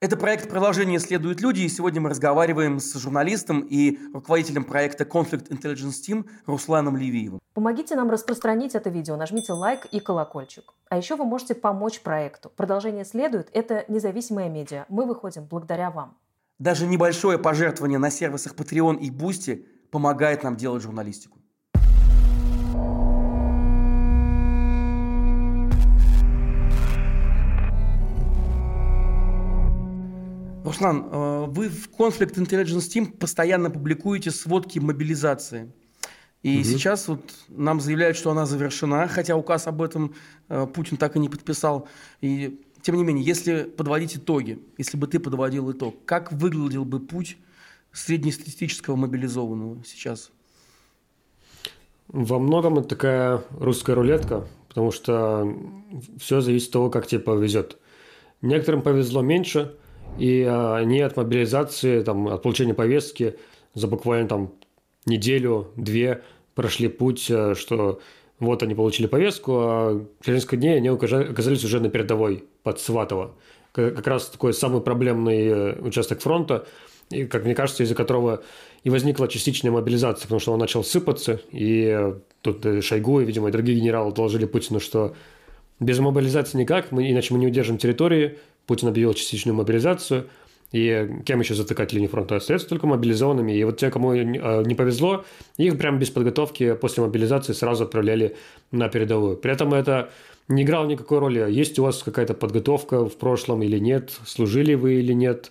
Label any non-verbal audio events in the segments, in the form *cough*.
Это проект «Продолжение следуют люди», и сегодня мы разговариваем с журналистом и руководителем проекта Conflict Intelligence Team Русланом Левиевым. Помогите нам распространить это видео, нажмите лайк и колокольчик. А еще вы можете помочь проекту. «Продолжение следует» — это независимая медиа. Мы выходим благодаря вам. Даже небольшое пожертвование на сервисах Patreon и Boosty помогает нам делать журналистику. Руслан, э, вы в Conflict Intelligence Team постоянно публикуете сводки мобилизации. И угу. сейчас вот нам заявляют, что она завершена, хотя указ об этом э, Путин так и не подписал. И тем не менее, если подводить итоги, если бы ты подводил итог, как выглядел бы путь среднестатистического мобилизованного сейчас? Во многом это такая русская рулетка, потому что все зависит от того, как тебе повезет. Некоторым повезло меньше, и а, они от мобилизации, там, от получения повестки за буквально там неделю-две прошли путь, э, что вот они получили повестку, а через несколько дней они оказались уже на передовой под Сватово. Как раз такой самый проблемный э, участок фронта, и, как мне кажется, из-за которого и возникла частичная мобилизация, потому что он начал сыпаться, и э, тут Шойгу и, видимо, и другие генералы доложили Путину, что без мобилизации никак, мы, иначе мы не удержим территории, Путин объявил частичную мобилизацию, и кем еще затыкать линию фронта? Остается только мобилизованными. И вот те, кому не повезло, их прямо без подготовки после мобилизации сразу отправляли на передовую. При этом это не играло никакой роли, есть у вас какая-то подготовка в прошлом или нет, служили вы или нет,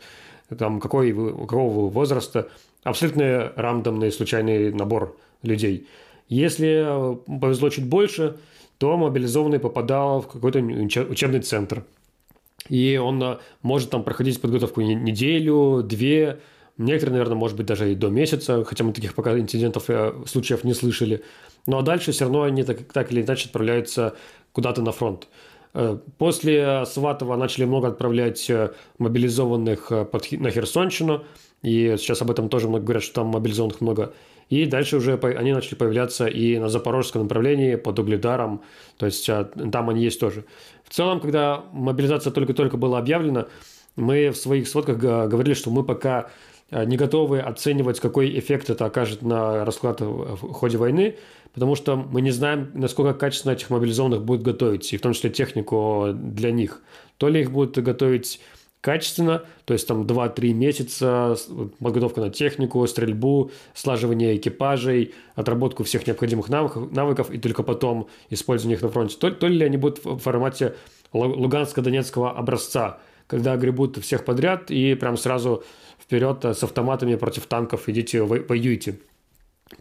там, какой вы, какого вы возраста. Абсолютно рандомный, случайный набор людей. Если э, повезло чуть больше, то мобилизованный попадал в какой-то учебный центр – и он э, может там проходить подготовку неделю, две, некоторые, наверное, может быть, даже и до месяца, хотя мы таких пока инцидентов, э, случаев не слышали. Ну а дальше все равно они так, так или иначе отправляются куда-то на фронт. Э, после Сватова начали много отправлять мобилизованных на Херсонщину, и сейчас об этом тоже много говорят, что там мобилизованных много. И дальше уже они начали появляться и на запорожском направлении под Угледаром, то есть а, там они есть тоже. В целом, когда мобилизация только-только была объявлена, мы в своих сводках говорили, что мы пока а, не готовы оценивать, какой эффект это окажет на расклад в ходе войны, потому что мы не знаем, насколько качественно этих мобилизованных будут готовить, и в том числе технику для них. То ли их будут готовить качественно, то есть там 2-3 месяца подготовка на технику, стрельбу, слаживание экипажей, отработку всех необходимых навыков, и только потом использование их на фронте. То, то ли они будут в формате луганско-донецкого образца, когда гребут всех подряд и прям сразу вперед с автоматами против танков идите воюйте.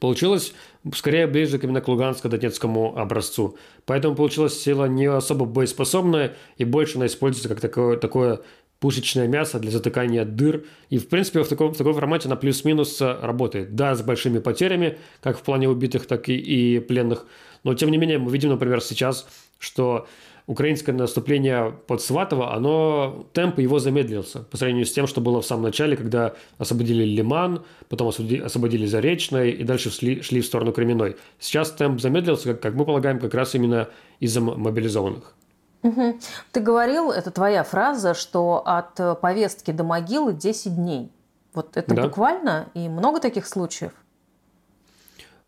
Получилось скорее ближе именно к Луганско-Донецкому образцу. Поэтому получилась сила не особо боеспособная и больше она используется как такое, такое пушечное мясо для затыкания дыр. И, в принципе, в таком, в таком формате она плюс-минус работает. Да, с большими потерями, как в плане убитых, так и, и пленных. Но, тем не менее, мы видим, например, сейчас, что украинское наступление под Сватово, оно, темп его замедлился по сравнению с тем, что было в самом начале, когда освободили Лиман, потом освободили Заречное и дальше шли, шли в сторону Кременной. Сейчас темп замедлился, как, как мы полагаем, как раз именно из-за мобилизованных. Угу. Ты говорил, это твоя фраза, что от э, повестки до могилы 10 дней. Вот это да. буквально? И много таких случаев?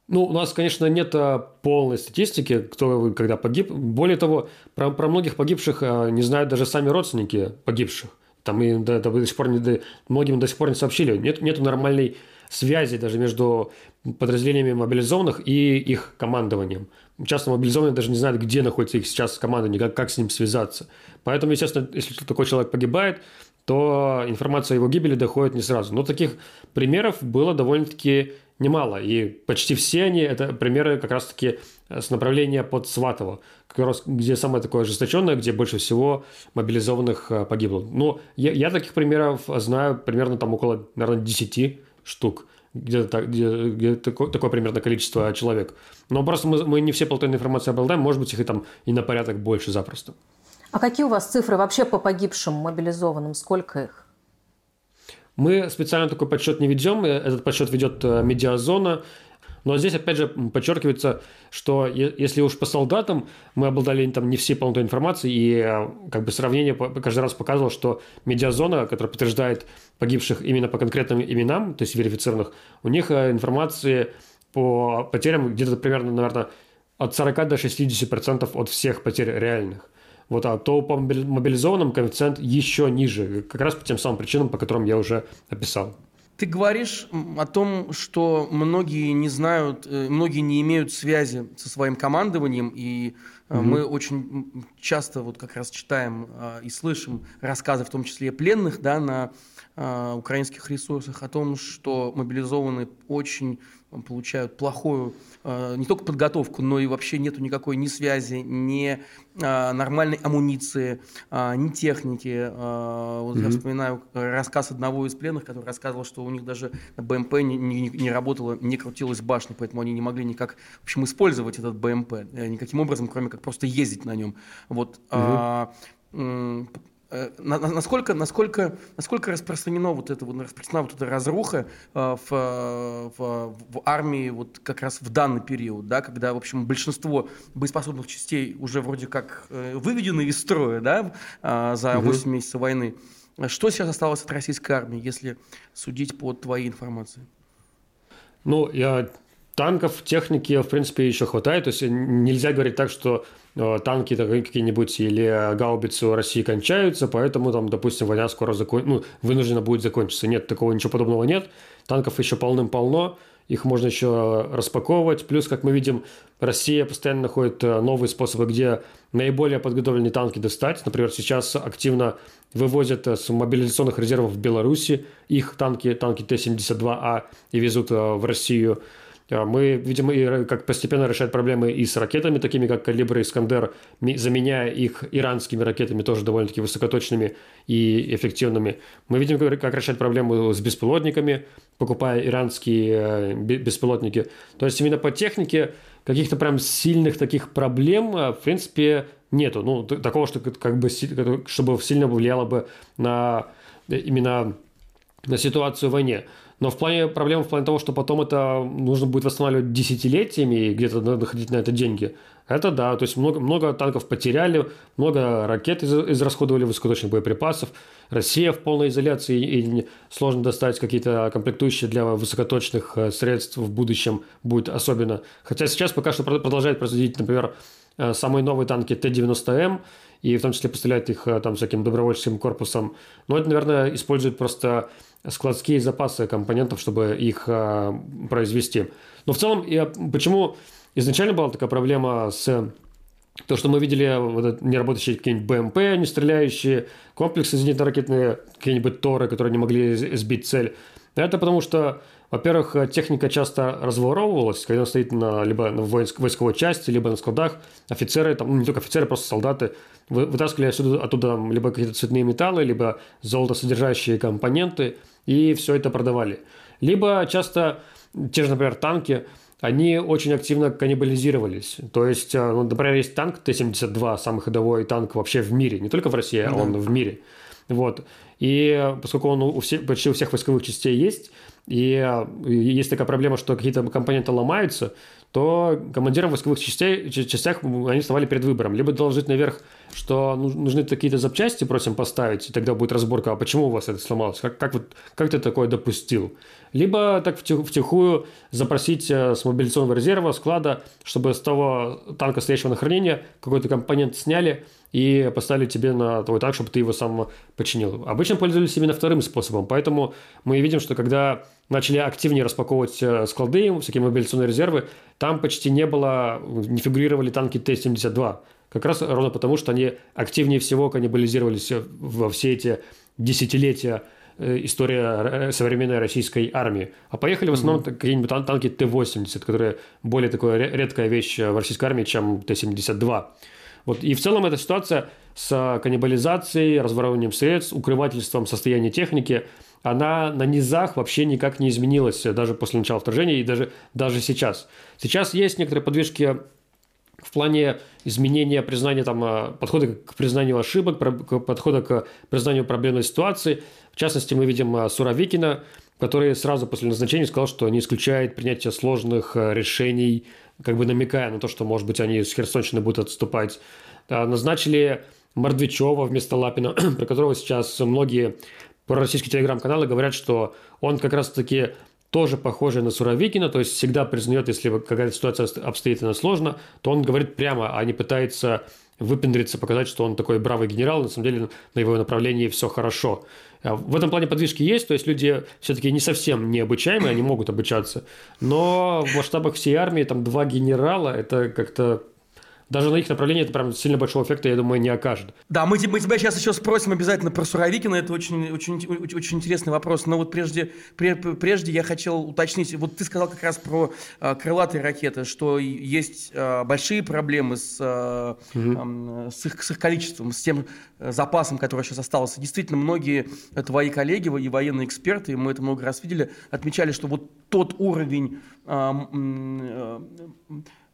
Ну, у нас, конечно, нет э, полной статистики, кто когда погиб. Более того, про, про многих погибших э, не знают даже сами родственники погибших. Там и до, до, до сих пор не, до, многим до сих пор не сообщили. Нет, нет нормальной связи даже между подразделениями мобилизованных и их командованием. Часто мобилизованные даже не знают, где находится их сейчас команда, как, как с ним связаться. Поэтому, естественно, если такой человек погибает, то информация о его гибели доходит не сразу. Но таких примеров было довольно-таки немало. И почти все они – это примеры как раз-таки с направления под Сватово, где самое такое ожесточенное, где больше всего мобилизованных э, погибло. Но я, я таких примеров знаю примерно там около, наверное, 10 штук где-то где, где такое, такое примерно количество человек. Но просто мы, мы не все половины информации обладаем, может быть, их и там и на порядок больше запросто. А какие у вас цифры вообще по погибшим мобилизованным? Сколько их? Мы специально такой подсчет не ведем. Этот подсчет ведет э, медиазона. Но здесь, опять же, подчеркивается, что если уж по солдатам мы обладали там не всей полнотой информации, и э, как бы сравнение каждый раз показывало, что медиазона, которая подтверждает погибших именно по конкретным именам, то есть верифицированных, у них э, информации по потерям где-то примерно, наверное, от 40 до 60% от всех потерь реальных. Вот, а то по мобилизованным коэффициент еще ниже, как раз по тем самым причинам, по которым я уже описал. Ты говоришь о том, что многие не знают, э, многие не имеют связи со своим командованием, и угу. мы очень часто вот как раз читаем а, и слышим рассказы, в том числе и пленных, да, на а, украинских ресурсах, о том, что мобилизованные очень получают плохую э, не только подготовку, но и вообще нету никакой ни связи, ни э, нормальной амуниции, э, ни техники. Вот mm-hmm. я вспоминаю рассказ одного из пленных, который рассказывал, что у них даже БМП не, не, не работала, не крутилась башня, поэтому они не могли никак, в общем, использовать этот БМП никаким образом, кроме как просто ездить на нем. Вот. Mm-hmm. Э, насколько, насколько, насколько распространено вот это, вот, распространена вот эта разруха э, в, в, в армии вот как раз в данный период, да, когда, в общем, большинство боеспособных частей уже вроде как э, выведены из строя, да, за 8 угу. месяцев войны. Что сейчас осталось от российской армии, если судить по твоей информации? Ну, я танков, техники, в принципе, еще хватает. То есть нельзя говорить так, что Э, танки какие-нибудь или гаубицы у России кончаются, поэтому там, допустим, война скоро закон... ну, вынуждена будет закончиться. Нет, такого ничего подобного нет. Танков еще полным-полно, их можно еще распаковывать. Плюс, как мы видим, Россия постоянно находит э, новые способы, где наиболее подготовленные танки достать. Например, сейчас активно вывозят э, с мобилизационных резервов в Беларуси их танки, танки Т-72А и везут в Россию. А, мы, видимо, как постепенно решать проблемы и с ракетами, такими как «Калибр» и «Искандер», заменяя их иранскими ракетами, тоже довольно-таки высокоточными и эффективными. Мы видим, как решать проблему с беспилотниками, покупая иранские э, беспилотники. То есть именно по технике каких-то прям сильных таких проблем, э, в принципе, нету. Ну, такого, что как бы, чтобы сильно повлияло бы на э, именно на ситуацию в войне. Но в плане проблем, в плане того, что потом это нужно будет восстанавливать десятилетиями и где-то находить на это деньги, это да. То есть много, много танков потеряли, много ракет из, израсходовали высокоточных боеприпасов. Россия в полной изоляции и сложно достать какие-то комплектующие для высокоточных э, средств в будущем будет особенно. Хотя сейчас пока что продолжает производить, например, э, самые новые танки Т-90М, и в том числе поставляет их э, там всяким добровольческим корпусом. Но это, наверное, использует просто складские запасы компонентов, чтобы их э, произвести. Но в целом, я, почему изначально была такая проблема с то, что мы видели вот, неработающие какие-нибудь БМП, не стреляющие, комплексы зенитно-ракетные, какие-нибудь торы, которые не могли сбить цель. Это потому что, во-первых, техника часто разворовывалась, когда она стоит на, либо на войск, войсковой части, либо на складах. Офицеры, там, ну, не только офицеры, просто солдаты вытаскивали отсюда, оттуда либо какие-то цветные металлы, либо золотосодержащие компоненты – и все это продавали. Либо часто те же, например, танки, они очень активно каннибализировались. То есть, э, ну, например, есть танк Т-72, самый ходовой танк вообще в мире, не только в России, а он в мире. Вот. И поскольку он у всех, почти у всех войсковых частей есть, и есть такая проблема, что какие-то компоненты ломаются, то командирам войсковых частей, частях они вставали перед выбором. Либо доложить наверх, что нужны какие-то запчасти, просим поставить, и тогда будет разборка, а почему у вас это сломалось, как, как, вот, как ты такое допустил. Либо так втихую запросить э, с мобилизационного резерва, склада, чтобы с того танка, стоящего на хранение, какой-то компонент сняли и поставили тебе на твой танк, чтобы ты его сам починил. Обычно пользовались именно вторым способом, поэтому мы видим, что когда начали активнее распаковывать э, склады, всякие мобилизационные резервы, там почти не было, не фигурировали танки Т-72. Как раз ровно потому, что они активнее всего каннибализировались во все эти десятилетия э, история современной российской армии. А поехали в основном mm-hmm. какие-нибудь танки Т-80, которые более такая редкая вещь в российской армии, чем Т-72. Вот. И в целом эта ситуация с каннибализацией, разворовыванием средств, укрывательством состояния техники – она на низах вообще никак не изменилась даже после начала вторжения и даже, даже сейчас. Сейчас есть некоторые подвижки в плане изменения признания там, а, подхода к признанию ошибок, подхода к признанию проблемной ситуации. В частности, мы видим а, Суровикина, который сразу после назначения сказал, что не исключает принятие сложных э, решений, как бы намекая на то, что, может быть, они с Херсонщины будут отступать. А, назначили Мордвичева вместо Лапина, *clears throat* про которого сейчас многие пророссийские телеграм-каналы говорят, что он как раз-таки тоже похожий на Суровикина, то есть всегда признает, если какая-то ситуация обстоит она сложно, то он говорит прямо, а не пытается выпендриться, показать, что он такой бравый генерал, на самом деле на его направлении все хорошо. А в этом плане подвижки есть, то есть люди все-таки не совсем необучаемые, они могут обучаться, но в масштабах всей армии там два генерала, это как-то даже на их направлении это прям сильно большого эффекта, я думаю, не окажет. Да, мы, мы тебя сейчас еще спросим обязательно про Суровикина, это очень, очень, очень, очень интересный вопрос. Но вот прежде, прежде я хотел уточнить, вот ты сказал как раз про э, крылатые ракеты, что есть э, большие проблемы с, э, угу. с, их, с их количеством, с тем э, запасом, который сейчас остался. Действительно, многие твои коллеги и военные эксперты, мы это много раз видели, отмечали, что вот тот уровень э, э, Э,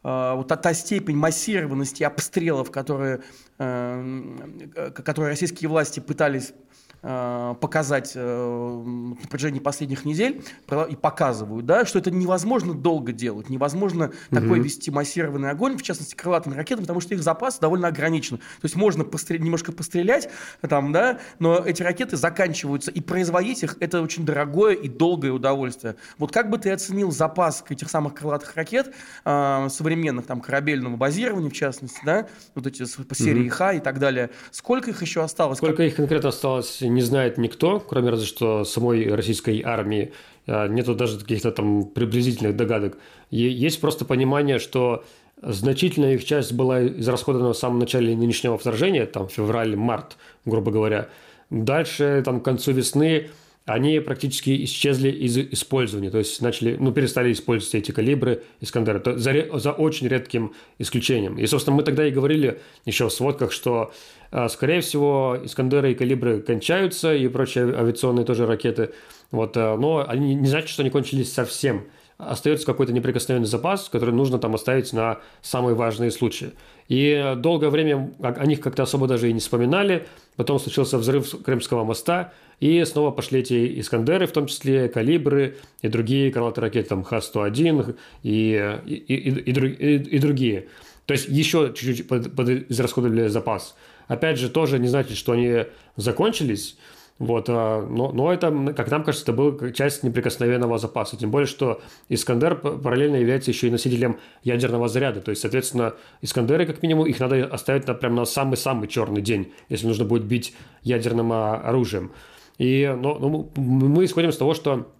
вот та, та степень массированности обстрелов, которые, э, которые российские власти пытались Э, показать э, на протяжении последних недель и показывают, да, что это невозможно долго делать, невозможно угу. такой вести массированный огонь, в частности крылатыми ракетами, потому что их запас довольно ограничен. То есть можно пострел... немножко пострелять, там, да, но эти ракеты заканчиваются, и производить их это очень дорогое и долгое удовольствие. Вот как бы ты оценил запас этих самых крылатых ракет э, современных, там, корабельного базирования, в частности, да, вот эти по серии угу. Х и так далее, сколько их еще осталось? Сколько как... их конкретно осталось, не знает никто, кроме разве что самой российской армии. А, нету даже каких-то там приблизительных догадок. Есть просто понимание, что значительная их часть была израсходована в самом начале нынешнего вторжения, там февраль-март, грубо говоря. Дальше, там, к концу весны они практически исчезли из использования, то есть начали, ну, перестали использовать эти калибры Искандера, за, за очень редким исключением. И, собственно, мы тогда и говорили еще в сводках, что, а, скорее всего, Искандеры и калибры кончаются, и прочие авиационные тоже ракеты, вот, а, но они не значит, что они кончились совсем остается какой-то неприкосновенный запас, который нужно там оставить на самые важные случаи. И долгое время о них как-то особо даже и не вспоминали. Потом случился взрыв Крымского моста, и снова пошли эти «Искандеры», в том числе «Калибры» и другие крылатые ракеты, там Х-101 и, и, и, и, и другие. То есть еще чуть-чуть под, подизрасходовали запас. Опять же, тоже не значит, что они закончились, вот, а, но, но это, как нам кажется, это была часть неприкосновенного запаса. Тем более, что Искандер параллельно является еще и носителем ядерного заряда. То есть, соответственно, Искандеры, как минимум, их надо оставить на, прям на самый-самый черный день, если нужно будет бить ядерным а, оружием. И но, но мы исходим из того, что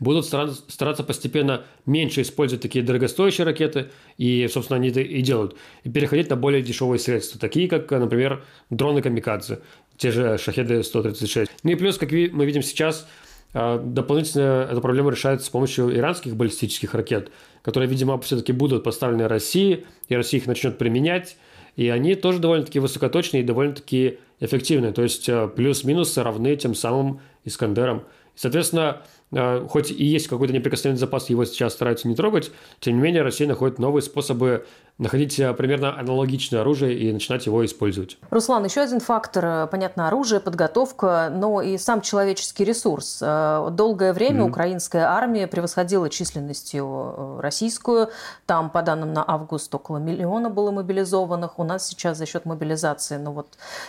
будут стараться постепенно меньше использовать такие дорогостоящие ракеты, и, собственно, они это и делают, и переходить на более дешевые средства, такие как, например, дроны Камикадзе те же шахеды 136. Ну и плюс, как мы видим сейчас, а, дополнительно эта проблема решается с помощью иранских баллистических ракет, которые, видимо, все-таки будут поставлены России, и Россия их начнет применять, и они тоже довольно-таки высокоточные и довольно-таки эффективные. То есть а, плюс-минус равны тем самым Искандерам. Соответственно, а, хоть и есть какой-то неприкосновенный запас, его сейчас стараются не трогать, тем не менее Россия находит новые способы находить э, примерно аналогичное оружие и начинать его использовать. Руслан, еще один фактор, э, понятно, оружие, подготовка, но и сам человеческий ресурс. Э, долгое время mm-hmm. украинская армия превосходила численностью российскую. Там, по данным на август, около миллиона было мобилизованных. У нас сейчас за счет мобилизации, ну вот,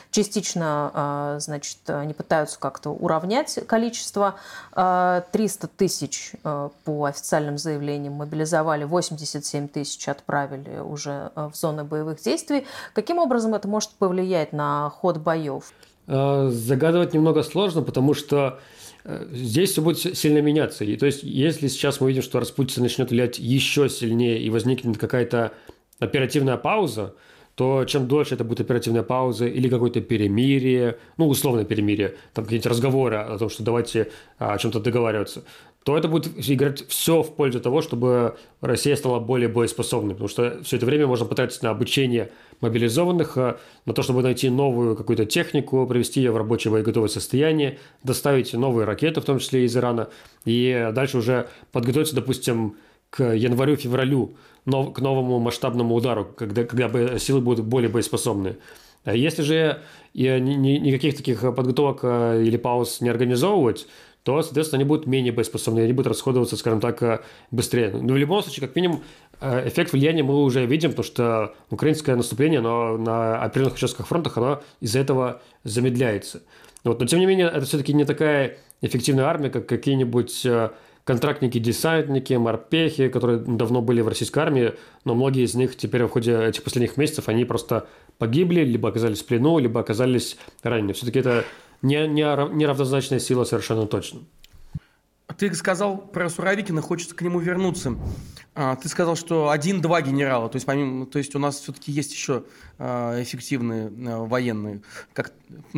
частично, значит, они пытаются как-то уравнять количество. 300 тысяч по официальным заявлениям мобилизовали, 87 тысяч отправили уже э, в зоны боевых действий. Каким образом это может повлиять на ход боев? Э, загадывать немного сложно, потому что э, здесь все будет сильно меняться. И то есть, если сейчас мы видим, что распутица начнет влиять еще сильнее и возникнет какая-то оперативная пауза, то чем дольше это будет оперативная пауза или какое-то перемирие, ну, условное перемирие, там какие-то разговоры о том, что давайте о чем-то договариваться, то это будет играть все в пользу того, чтобы Россия стала более боеспособной, потому что все это время можно потратить на обучение мобилизованных, э, на то, чтобы найти новую какую-то технику, привести ее в рабочее боеготовое состояние, доставить новые ракеты, в том числе из Ирана, и дальше уже подготовиться, допустим, к январю-февралю, к новому масштабному удару, когда, когда силы будут более боеспособны. А если же никаких таких подготовок э, или пауз не организовывать, то, соответственно, они будут менее боеспособны, они будут расходоваться, скажем так, быстрее. Но в любом случае, как минимум, эффект влияния мы уже видим, потому что украинское наступление оно на определенных участках фронта оно из-за этого замедляется. Вот. Но, тем не менее, это все-таки не такая эффективная армия, как какие-нибудь контрактники-десантники, морпехи, которые давно были в российской армии, но многие из них теперь в ходе этих последних месяцев, они просто погибли, либо оказались в плену, либо оказались ранены. Все-таки это не, не, неравнозначная сила совершенно точно. Ты сказал про Суровикина, хочется к нему вернуться. А, ты сказал, что один-два генерала, то есть, помимо, то есть у нас все-таки есть еще а, эффективные а, военные, как,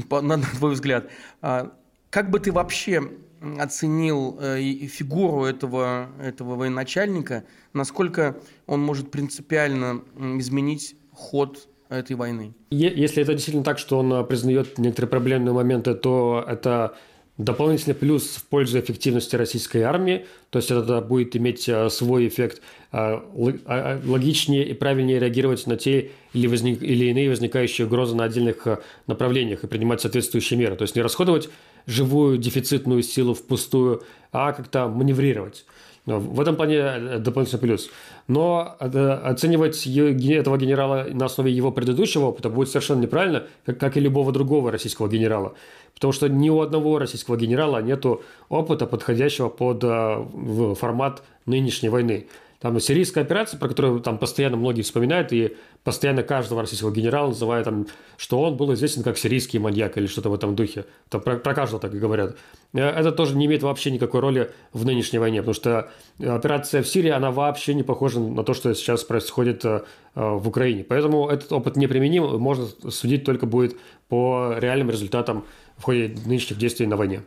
на твой взгляд. Как бы ты вообще оценил э, фигуру этого, этого военачальника, насколько он может принципиально изменить ход этой войны. Если это действительно так, что он э, признает некоторые проблемные моменты, то это дополнительный плюс в пользу эффективности российской армии, то есть это будет иметь э, свой эффект, логичнее и правильнее реагировать на те или, возник, или иные возникающие угрозы на отдельных направлениях и принимать соответствующие меры. То есть не расходовать живую дефицитную силу впустую, а как-то маневрировать. В этом плане э, дополнительный плюс. Но э, оценивать этого генерала на основе его предыдущего опыта будет совершенно неправильно, как, как и любого другого российского генерала. Потому что ни у одного российского генерала нет опыта, подходящего под э, формат нынешней войны. Там сирийская операция, про которую там постоянно многие вспоминают, и постоянно каждого российского генерала называют, там, что он был известен как сирийский маньяк или что-то в этом духе. Там про, про каждого так и говорят. Э, это тоже не имеет вообще никакой роли в нынешней войне, потому что операция в Сирии, она вообще не похожа на то, что сейчас происходит э, в Украине. Поэтому этот опыт неприменим, можно судить только будет по реальным результатам в ходе нынешних действий на войне.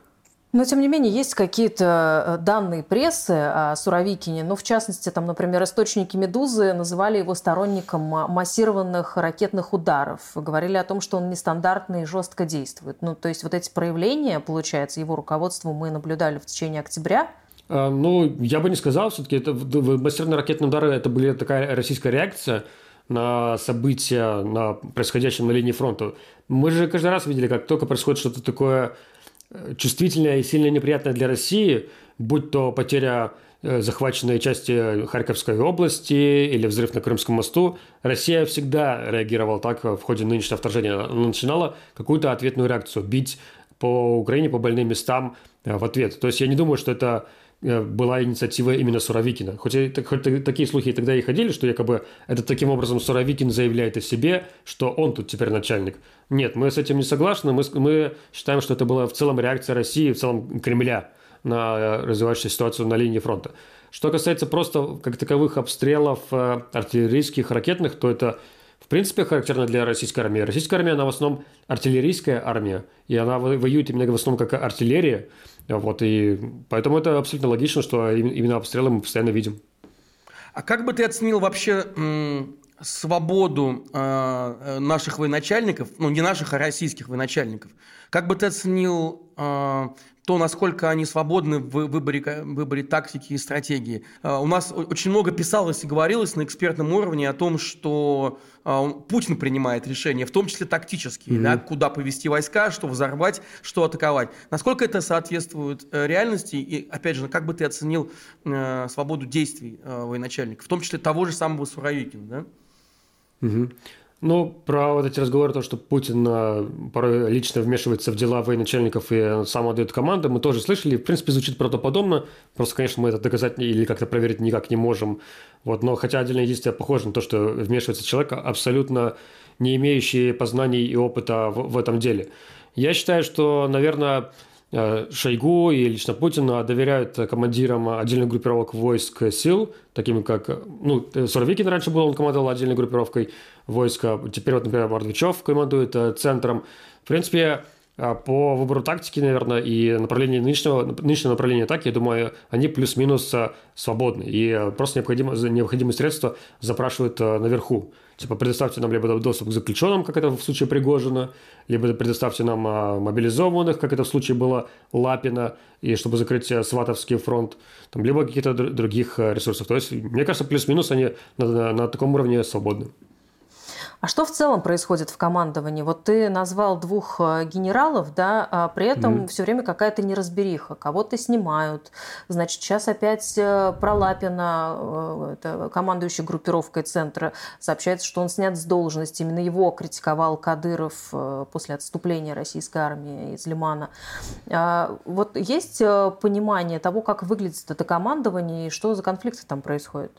Но, тем не менее, есть какие-то э, данные прессы о Суровикине. Ну, в частности, там, например, источники «Медузы» называли его сторонником массированных ракетных ударов. Говорили о том, что он нестандартный и жестко действует. Ну, то есть вот эти проявления, получается, его руководству мы наблюдали в течение октября. А, ну, я бы не сказал. Все-таки это массированные ракетные удары – это были такая российская реакция на события, на происходящем на линии фронта. Мы же каждый раз видели, как только происходит что-то такое чувствительная и сильно неприятная для России, будь то потеря э, захваченной части Харьковской области или взрыв на Крымском мосту, Россия всегда реагировала так в ходе нынешнего вторжения. Она начинала какую-то ответную реакцию, бить по Украине, по больным местам э, в ответ. То есть я не думаю, что это Э, была инициатива именно Суровикина. Хоть, хоть такие слухи тогда и ходили, что якобы это таким образом Суровикин заявляет о себе, что он тут теперь начальник. Нет, мы с этим не согласны. Мы, мы считаем, что это была в целом реакция России, в целом Кремля на э, развивающуюся ситуацию на линии фронта. Что касается просто как таковых обстрелов э, артиллерийских, ракетных, то это в принципе характерно для российской армии. Российская армия, она в основном артиллерийская армия, и она воюет именно в основном как артиллерия. Вот, и поэтому это абсолютно логично, что именно обстрелы мы постоянно видим. А как бы ты оценил вообще свободу э, наших военачальников, ну не наших, а российских военачальников? Как бы ты оценил э, то, насколько они свободны в выборе, выборе тактики и стратегии. А, у нас очень много писалось и говорилось на экспертном уровне о том, что а, Путин принимает решения, в том числе тактические, mm-hmm. да, куда повести войска, что взорвать, что атаковать. Насколько это соответствует э, реальности? И, опять же, как бы ты оценил э, свободу действий э, военачальника, в том числе того же самого Суровикина, да? Mm-hmm. Ну, про вот эти разговоры, то, что Путин а, порой лично вмешивается в дела военачальников и сам отдает команды, мы тоже слышали. В принципе, звучит правдоподобно. Просто, конечно, мы это доказать или как-то проверить никак не можем. Вот, но хотя отдельные действия похожи на то, что вмешивается человек, абсолютно не имеющий познаний и опыта в, в этом деле. Я считаю, что, наверное, Э, Шойгу и лично Путина доверяют командирам отдельных группировок войск сил, такими как, ну, Суровикин раньше был, он командовал отдельной группировкой войска, теперь вот, например, Мордвичев командует э, центром. В принципе, э, по выбору тактики, наверное, и направления нынешнего, нынешнего направления атаки, я думаю, они плюс-минус свободны. И просто необходимо, необходимые средства запрашивают наверху. Типа, предоставьте нам либо доступ к заключенным, как это в случае Пригожина, либо предоставьте нам мобилизованных, как это в случае было Лапина, и чтобы закрыть э, Сватовский фронт, там, либо каких-то других э, ресурсов. То есть, мне кажется, плюс-минус они на, на, на таком уровне свободны. А что в целом происходит в командовании? Вот ты назвал двух э, генералов, да, а при этом mm. все время какая-то неразбериха. Кого-то снимают. Значит, сейчас опять э, про Лапина, э, это командующий группировкой центра, сообщается, что он снят с должности. Именно его критиковал Кадыров после отступления российской армии из Лимана. А вот есть понимание того, как выглядит это командование и что за конфликты там происходят?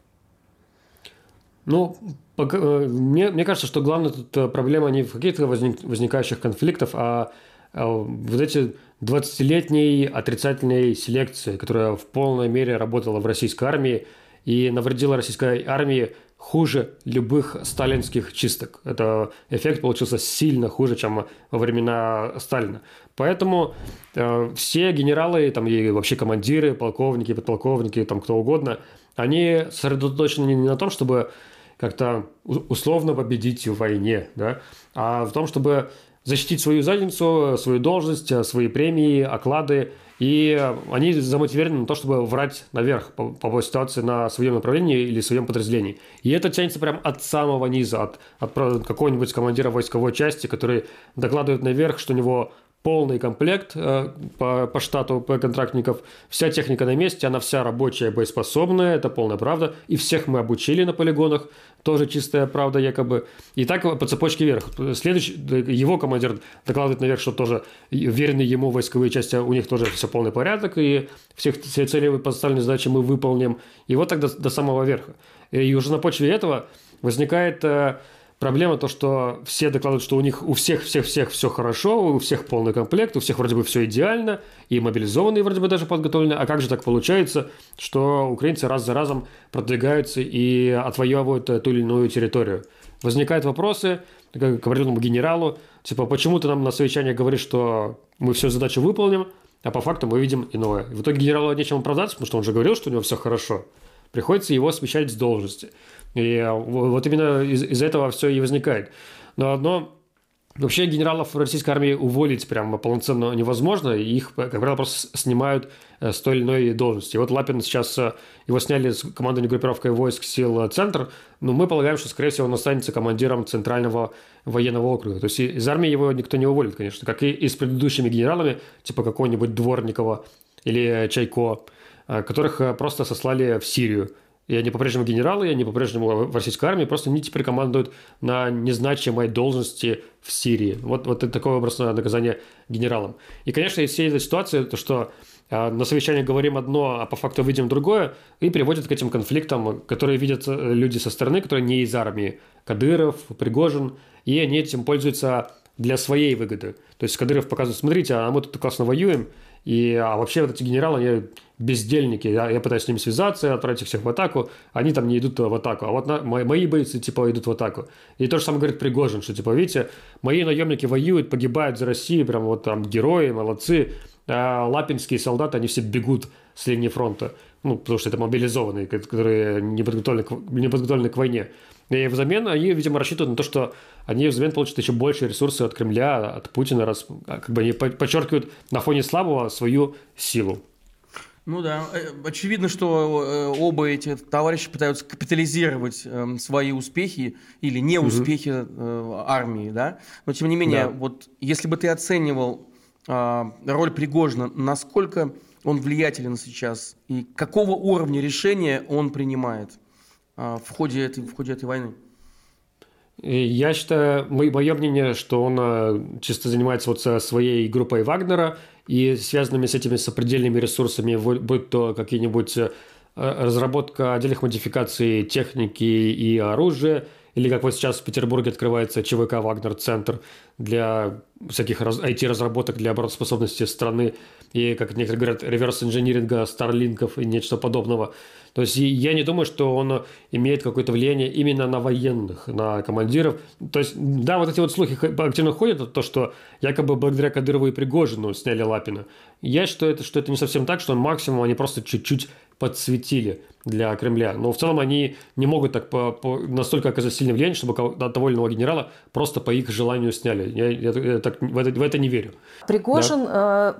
Ну, э, мне, мне кажется, что главная тут э, проблема не в каких-то возник, возникающих конфликтах, а, а вот эти 20-летней отрицательной селекции, которая в полной мере работала в российской армии и навредила российской армии хуже любых сталинских чисток. Это эффект получился сильно хуже, чем во времена Сталина. Поэтому э, все генералы там, и вообще командиры, полковники, подполковники, там, кто угодно, они сосредоточены не на том, чтобы как-то условно победить в войне, да, а в том, чтобы защитить свою задницу, свою должность, свои премии, оклады. И они замотивированы на то, чтобы врать наверх по, по ситуации на своем направлении или своем подразделении. И это тянется прям от самого низа, от, от какого-нибудь командира войсковой части, который докладывает наверх, что у него полный комплект э, по, по штату по контрактников. Вся техника на месте, она вся рабочая, боеспособная, это полная правда. И всех мы обучили на полигонах, тоже чистая правда якобы. И так по цепочке вверх. Следующий, его командир докладывает наверх, что тоже верные ему войсковые части, у них тоже все полный порядок, и всех, все цели поставленные задачи мы выполним. И вот так до, до самого верха. И уже на почве этого возникает э, Проблема то, что все докладывают, что у них у всех, всех, всех все хорошо, у всех полный комплект, у всех вроде бы все идеально, и мобилизованные вроде бы даже подготовлены. А как же так получается, что украинцы раз за разом продвигаются и отвоевывают ту или иную территорию? Возникают вопросы, говорил ему генералу, типа, почему ты нам на совещании говоришь, что мы всю задачу выполним, а по факту мы видим иное. В итоге генералу нечем оправдаться, потому что он же говорил, что у него все хорошо. Приходится его смещать с должности. И э, вот именно из- из этого все и возникает. Но одно Вообще генералов российской армии уволить прямо полноценно невозможно, их, как правило, просто снимают э, с той или иной должности. Вот Лапин сейчас, э, его сняли с командной группировкой войск сил «Центр», но мы полагаем, что, скорее всего, он останется командиром Центрального военного округа. То есть из армии его никто не уволит, конечно, как и, и с предыдущими генералами, типа какого-нибудь Дворникова или Чайко, которых просто сослали в Сирию и они по-прежнему генералы, и они по-прежнему в российской армии, просто они теперь командуют на незначимой должности в Сирии. Вот, вот это такое образное наказание генералам. И, конечно, из всей этой ситуации, то, что а, на совещании говорим одно, а по факту видим другое, и приводит к этим конфликтам, которые видят э, люди со стороны, которые не из армии. Кадыров, Пригожин, и они этим пользуются для своей выгоды. То есть Кадыров показывает, смотрите, а мы тут классно воюем, и а вообще вот эти генералы, они бездельники. Я, я пытаюсь с ними связаться, отправить их всех в атаку. Они там не идут в атаку. А вот на, мои, мои бойцы, типа, идут в атаку. И то же самое говорит Пригожин, что, типа, видите, мои наемники воюют, погибают за Россию, прям вот там герои, молодцы. А лапинские солдаты, они все бегут с линии фронта. Ну, потому что это мобилизованные, которые не подготовлены к, не подготовлены к войне. И взамен они, видимо, рассчитывают на то, что они взамен получат еще больше ресурсов от Кремля, от Путина, раз как бы они подчеркивают на фоне слабого свою силу. Ну да, э, очевидно, что э, оба эти товарищи пытаются капитализировать эм, свои успехи или неуспехи угу. армии, да. Но тем не менее, да. вот если бы ты оценивал а, роль Пригожина, насколько он влиятелен сейчас и какого уровня решения он принимает а, в ходе этой, в ходе этой войны? Я считаю, мое мнение, что он чисто занимается вот своей группой Вагнера – и связанными с этими сопредельными ресурсами, будь то какие-нибудь э, разработка отдельных модификаций техники и оружия, или как вот сейчас в Петербурге открывается ЧВК «Вагнер-центр» для всяких IT-разработок для обороноспособности страны, и, как некоторые говорят, реверс-инжиниринга, старлинков и нечто подобного – то есть я не думаю, что он имеет какое-то влияние именно на военных, на командиров. То есть, да, вот эти вот слухи активно ходят, то, что якобы благодаря Кадырову и Пригожину сняли Лапина. Я считаю, это, что это не совсем так, что максимум они просто чуть-чуть подсветили для Кремля. Но в целом они не могут так по, по, настолько оказать сильное влияние, чтобы того или иного генерала просто по их желанию сняли. Я, я, я так, в, это, в это не верю. Пригожин да?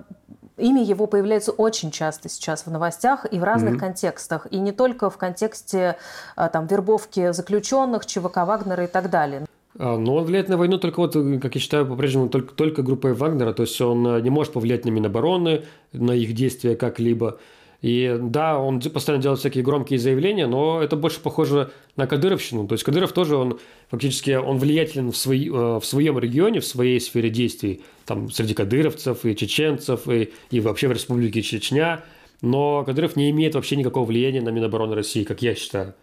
Имя его появляется очень часто сейчас в новостях и в разных mm-hmm. контекстах. И не только в контексте а, там, вербовки заключенных, ЧВК Вагнера и так далее. А, но он влияет на войну только вот, как я считаю, по-прежнему только, только группой Вагнера, то есть он не может повлиять на Минобороны, на их действия как-либо. И да, он постоянно делает всякие громкие заявления, но это больше похоже на Кадыровщину. То есть Кадыров тоже, он фактически, он влиятелен в, свои, э, в своем регионе, в своей сфере действий, там среди кадыровцев и чеченцев, и, и вообще в Республике Чечня. Но Кадыров не имеет вообще никакого влияния на Минобороны России, как я считаю.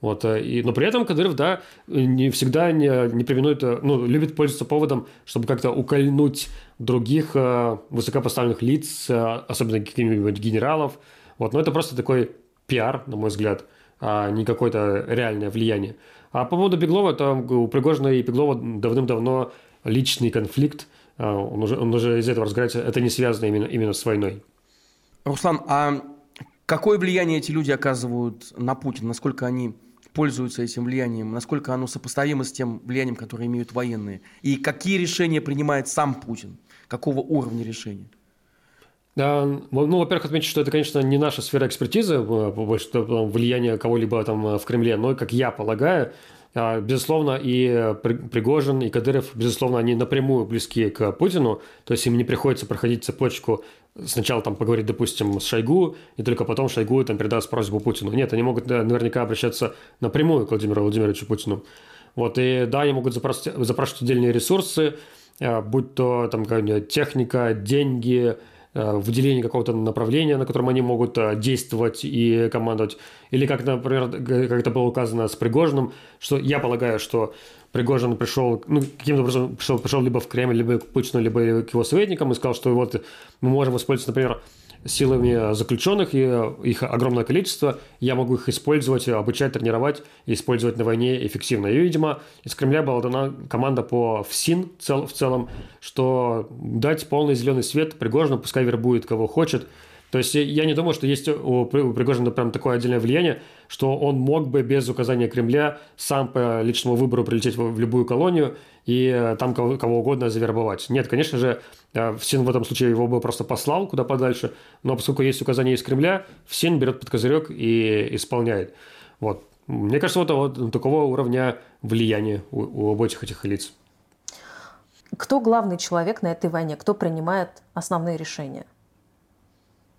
Вот, э, и, но при этом Кадыров, да, не всегда не, не применует, э, ну, любит пользоваться поводом, чтобы как-то укольнуть других э, высокопоставленных лиц, э, особенно каких-нибудь генералов, вот, но это просто такой пиар, на мой взгляд, а не какое-то реальное влияние. А по поводу Беглова, там у Пригожина и Беглова давным-давно личный конфликт, а, он уже, он уже из этого разбирается, это не связано именно, именно с войной. Руслан, а какое влияние эти люди оказывают на Путина? Насколько они пользуются этим влиянием? Насколько оно сопоставимо с тем влиянием, которое имеют военные? И какие решения принимает сам Путин? Какого уровня решения? Ну, во-первых, отметить, что это, конечно, не наша сфера экспертизы, э, больше влияние кого-либо там э, в Кремле, но, как я полагаю, а, безусловно, и Пригожин, и Кадыров, безусловно, они напрямую близки к Путину, то есть им не приходится проходить цепочку сначала там поговорить, допустим, с Шойгу, и только потом Шойгу там передаст просьбу Путину. Нет, они могут наверняка обращаться напрямую к Владимиру Владимировичу Путину. Вот, и да, они могут запрашивать, запрашивать отдельные ресурсы, э, будь то там техника, деньги, Э, выделение какого-то направления, на котором они могут э, действовать и командовать. Или как, например, как это было указано с Пригожиным, что я полагаю, что Пригожин пришел, ну, каким-то образом пришел, пришел либо в Кремль, либо к Путину, либо к его советникам и сказал, что вот мы можем воспользоваться, например, силами заключенных, и их огромное количество, я могу их использовать, обучать, тренировать и использовать на войне эффективно. И, видимо, из Кремля была дана команда по ФСИН в целом, что дать полный зеленый свет Пригожину, пускай вербует кого хочет, то есть я не думаю, что есть у Пригожина прям такое отдельное влияние, что он мог бы без указания Кремля сам по личному выбору прилететь в любую колонию и э, там кого, кого угодно завербовать. Нет, конечно же, э, ФСИН в этом случае его бы просто послал куда подальше, но поскольку есть указание из Кремля, ФСИН берет под козырек и исполняет. Вот. Мне кажется, вот, вот такого уровня влияния у, у обоих этих лиц. Кто главный человек на этой войне? Кто принимает основные решения?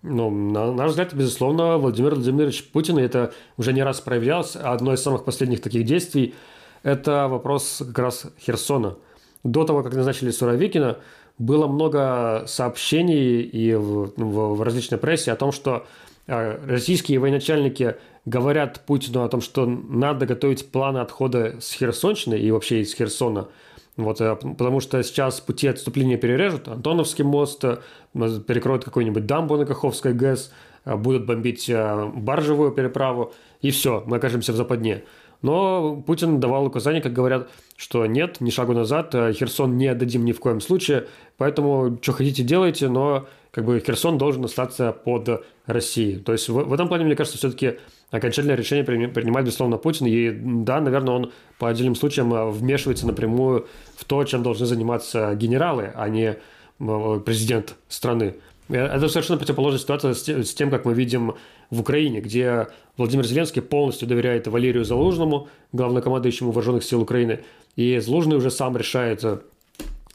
Ну, на наш взгляд, безусловно, Владимир Владимирович Путин, и это уже не раз проявлялось, одно из самых последних таких действий – это вопрос как раз Херсона. До того, как назначили Суровикина, было много сообщений и в, в, различной прессе о том, что э, российские военачальники говорят Путину о том, что надо готовить планы отхода с Херсонщины и вообще из Херсона – вот, э, потому что сейчас пути отступления перережут, Антоновский мост, э, перекроют какой-нибудь дамбу на Каховской ГЭС, будут бомбить баржевую переправу, и все, мы окажемся в западне. Но Путин давал указания, как говорят, что нет, ни шагу назад, Херсон не отдадим ни в коем случае, поэтому что хотите делайте, но как бы Херсон должен остаться под Россией. То есть в, в этом плане, мне кажется, все-таки окончательное решение принимает, безусловно, Путин. И да, наверное, он по отдельным случаям э, вмешивается напрямую в то, чем должны заниматься генералы, а не э, президент страны. Э, это совершенно противоположная ситуация с тем, как мы видим в Украине, где Владимир Зеленский полностью доверяет Валерию Залужному, главнокомандующему вооруженных сил Украины, и Залужный уже сам решает,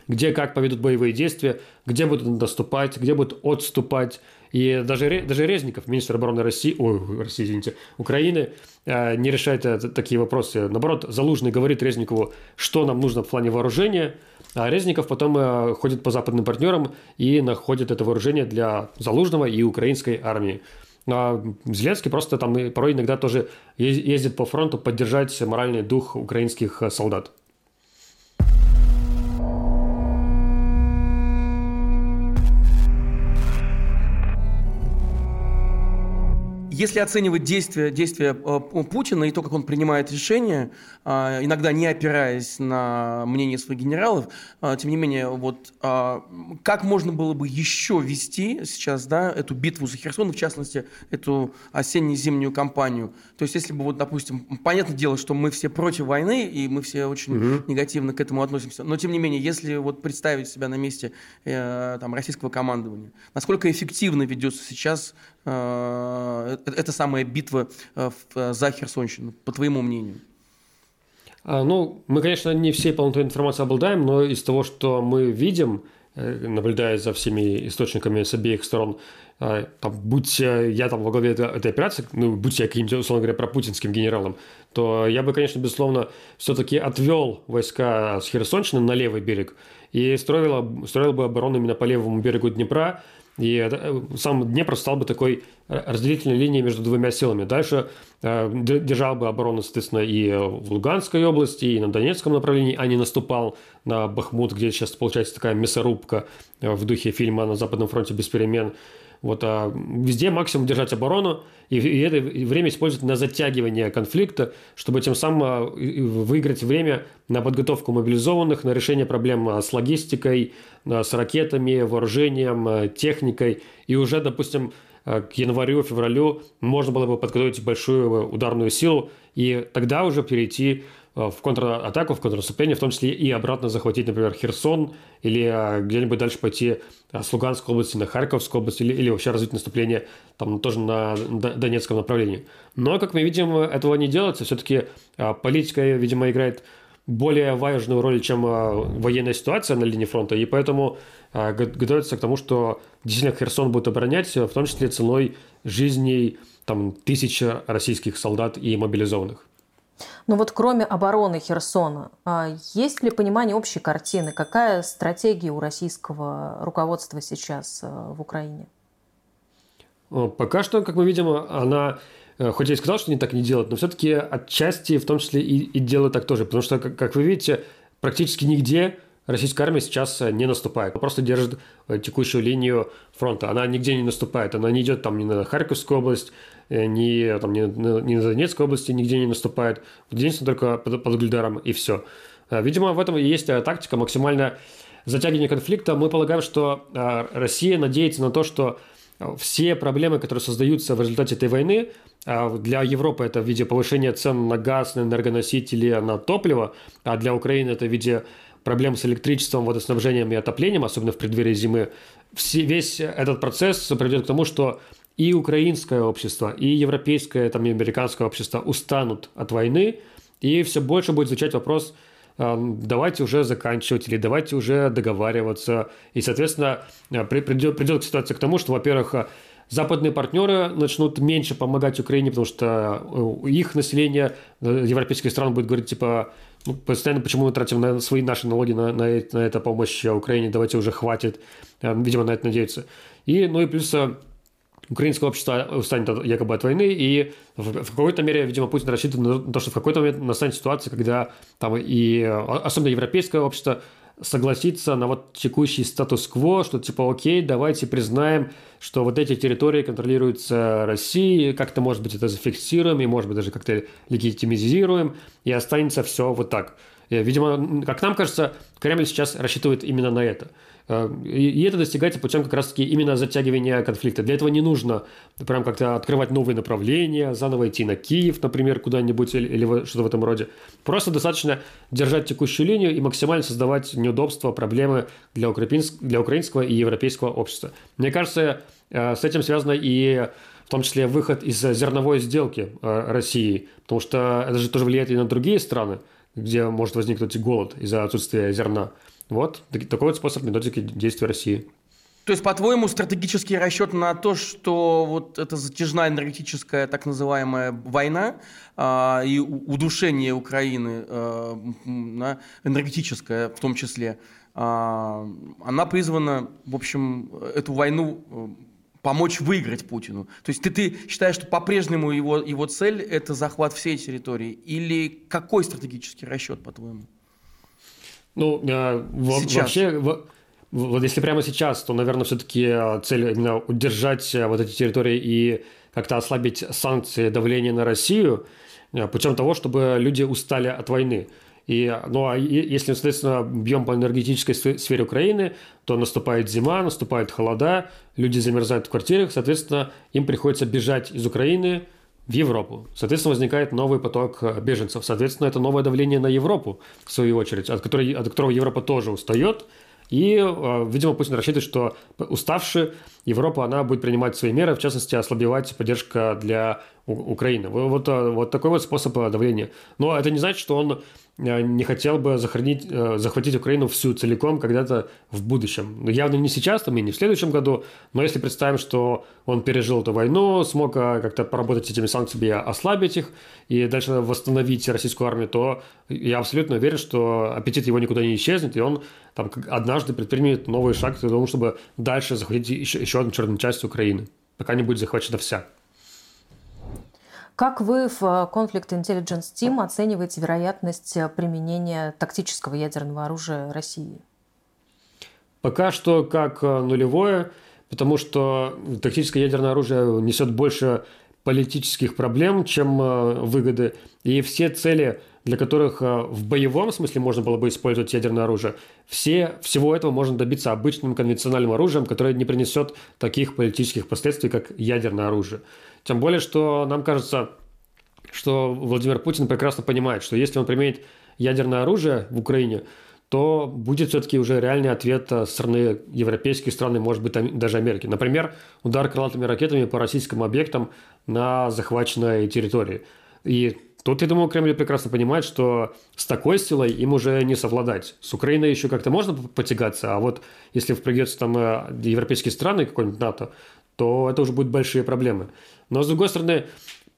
где как поведут боевые действия, где будут наступать, где будут отступать, и даже, даже Резников, министр обороны России, ой, России, извините, Украины, э, не решает э, такие вопросы. Наоборот, Залужный говорит Резникову, что нам нужно в плане вооружения, а Резников потом э, ходит по западным партнерам и находит это вооружение для Залужного и украинской армии. А Зеленский просто там порой иногда тоже ездит по фронту поддержать моральный дух украинских солдат. Если оценивать действия, действия э, Путина и то, как он принимает решения, иногда не опираясь на мнение своих генералов, а, тем не менее, вот а, как можно было бы еще вести сейчас да, эту битву за Херсон, в частности, эту осенне-зимнюю кампанию? То есть, если бы, вот, допустим, понятное дело, что мы все против войны, и мы все очень угу. негативно к этому относимся, но, тем не менее, если вот представить себя на месте э, там, российского командования, насколько эффективно ведется сейчас э, это самая битва э, э, за Херсонщину, по твоему мнению? А, ну, мы, конечно, не всей полнотой информации обладаем, но из того, что мы видим, э, наблюдая за всеми источниками с обеих сторон, а, там, будь я там во главе этой, операции, ну, будь я каким-то, условно говоря, пропутинским генералом, то я бы, конечно, безусловно, все-таки отвел войска с Херсонщины на левый берег и строил, строил бы оборону именно по левому берегу Днепра, и э, сам Днепр стал бы такой разделительной линией между двумя силами. Дальше э, держал бы оборону, соответственно, и в Луганской области, и на Донецком направлении, а не наступал на Бахмут, где сейчас получается такая мясорубка э, в духе фильма «На Западном фронте без перемен». Вот, а везде максимум держать оборону и, и это время использовать на затягивание конфликта, чтобы тем самым а, выиграть время на подготовку мобилизованных, на решение проблем а, с логистикой, а, с ракетами, вооружением, техникой. И уже, допустим, к январю-февралю можно было бы подготовить большую ударную силу и тогда уже перейти в контратаку, в контрнаступление, в том числе и обратно захватить, например, Херсон или э, где-нибудь дальше пойти э, с Луганской области на Харьковскую область или, или вообще развить наступление там тоже на Донецком направлении. Но, как мы видим, этого не делается. Все-таки политика, видимо, играет более важную роль, чем военная ситуация на линии фронта, и поэтому готовится к тому, что действительно Херсон будет оборонять, в том числе ценой жизней там, тысяч российских солдат и мобилизованных. Но вот кроме обороны Херсона, а, есть ли понимание общей картины? Какая стратегия у российского руководства сейчас а, в Украине? Пока что, как мы видим, она э, хоть я и сказал, что они так не делают, но все-таки отчасти в том числе и, и делают так тоже. Потому что, как, как вы видите, практически нигде российская армия сейчас э, не наступает. Она просто держит э, текущую линию фронта. Она нигде не наступает. Она не идет там ни на Харьковскую область, э, ни, там, ни, ни на Донецкой области, нигде не наступает. Единственное, только под, под Гульдаром, и все. Видимо, в этом и есть тактика максимально затягивания конфликта. Мы полагаем, что Россия надеется на то, что все проблемы, которые создаются в результате этой войны, для Европы это в виде повышения цен на газ, на энергоносители, на топливо, а для Украины это в виде проблем с электричеством, водоснабжением и отоплением, особенно в преддверии зимы, все, весь этот процесс приведет к тому, что и украинское общество, и европейское, там, и американское общество устанут от войны, и все больше будет звучать вопрос, давайте уже заканчивать или давайте уже договариваться. И, соответственно, придет, придет к ситуации к тому, что, во-первых, западные партнеры начнут меньше помогать Украине, потому что э, их население э, европейских стран будет говорить, типа, ну, постоянно почему мы тратим на свои наши налоги на, на, на это помощь Украине, давайте уже хватит, э, видимо, на это надеются. И, ну и плюс украинское общество устанет якобы от войны, и в, в какой-то мере, видимо, Путин рассчитывает на то, что в какой-то момент настанет ситуация, когда там и особенно европейское общество согласиться на вот текущий статус-кво, что типа окей, давайте признаем, что вот эти территории контролируются Россией, как-то, может быть, это зафиксируем, и, может быть, даже как-то легитимизируем, и останется все вот так. И, видимо, как нам кажется, Кремль сейчас рассчитывает именно на это – Э, и это достигается путем как раз-таки именно затягивания конфликта. Для этого не нужно прям как-то открывать новые направления, заново идти на Киев, например, куда-нибудь или, или что-то в этом роде. Просто достаточно держать текущую линию и максимально создавать неудобства, проблемы для, украинск, для украинского и европейского общества. Мне кажется, э, с этим связано и в том числе выход из зерновой сделки э, России, потому что это же тоже влияет и на другие страны, где может возникнуть голод из-за отсутствия зерна. Вот такой вот способ методики действия России. То есть, по-твоему, стратегический расчет на то, что вот эта затяжная энергетическая так называемая война э, и удушение Украины, э, энергетическая в том числе, э, она призвана, в общем, эту войну э, помочь выиграть Путину. То есть ты, ты считаешь, что по-прежнему его, его цель – это захват всей территории? Или какой стратегический расчет, по-твоему? Ну, э, сейчас. вообще, вот если прямо сейчас, то, наверное, все-таки э, цель именно удержать э, вот эти территории и как-то ослабить санкции давления на Россию э, путем того, чтобы люди устали от войны. И, ну, а если, соответственно, бьем по энергетической сфере Украины, то наступает зима, наступают холода, люди замерзают в квартирах, соответственно, им приходится бежать из Украины в Европу. Соответственно, возникает новый поток э, беженцев. Соответственно, это новое давление на Европу, в свою очередь, от, которой, от которого Европа тоже устает. И, э, видимо, Путин рассчитывает, что уставшая Европа, она будет принимать свои меры, в частности, ослабевать поддержка для Украины. Вот, вот такой вот способ давления. Но это не значит, что он Э, не хотел бы захоронить, э, захватить Украину всю целиком когда-то в будущем. Ну, явно не сейчас, там, и не в следующем году, но если представим, что он пережил эту войну, смог э, как-то поработать с этими санкциями, ослабить их и дальше восстановить российскую армию, то я абсолютно уверен, что аппетит его никуда не исчезнет, и он там однажды предпримет новый шаг к тому, чтобы дальше захватить еще, еще одну черную часть Украины, пока не будет захвачена вся. Как вы в э, Conflict Intelligence Team оцениваете вероятность э, применения тактического ядерного оружия России? Пока что как э, нулевое, потому что тактическое ядерное оружие несет больше политических проблем, чем выгоды. И все цели, для которых в боевом смысле можно было бы использовать ядерное оружие, все, всего этого можно добиться обычным конвенциональным оружием, которое не принесет таких политических последствий, как ядерное оружие. Тем более, что нам кажется, что Владимир Путин прекрасно понимает, что если он применит ядерное оружие в Украине, то будет все-таки уже реальный ответ со стороны европейских стран и, может быть, даже Америки. Например, удар крылатыми ракетами по российским объектам на захваченной территории. И тут, я думаю, Кремль прекрасно понимает, что с такой силой им уже не совладать. С Украиной еще как-то можно потягаться, а вот если впрягется там э, европейские страны, какой-нибудь НАТО, то это уже будут большие проблемы. Но, с другой стороны,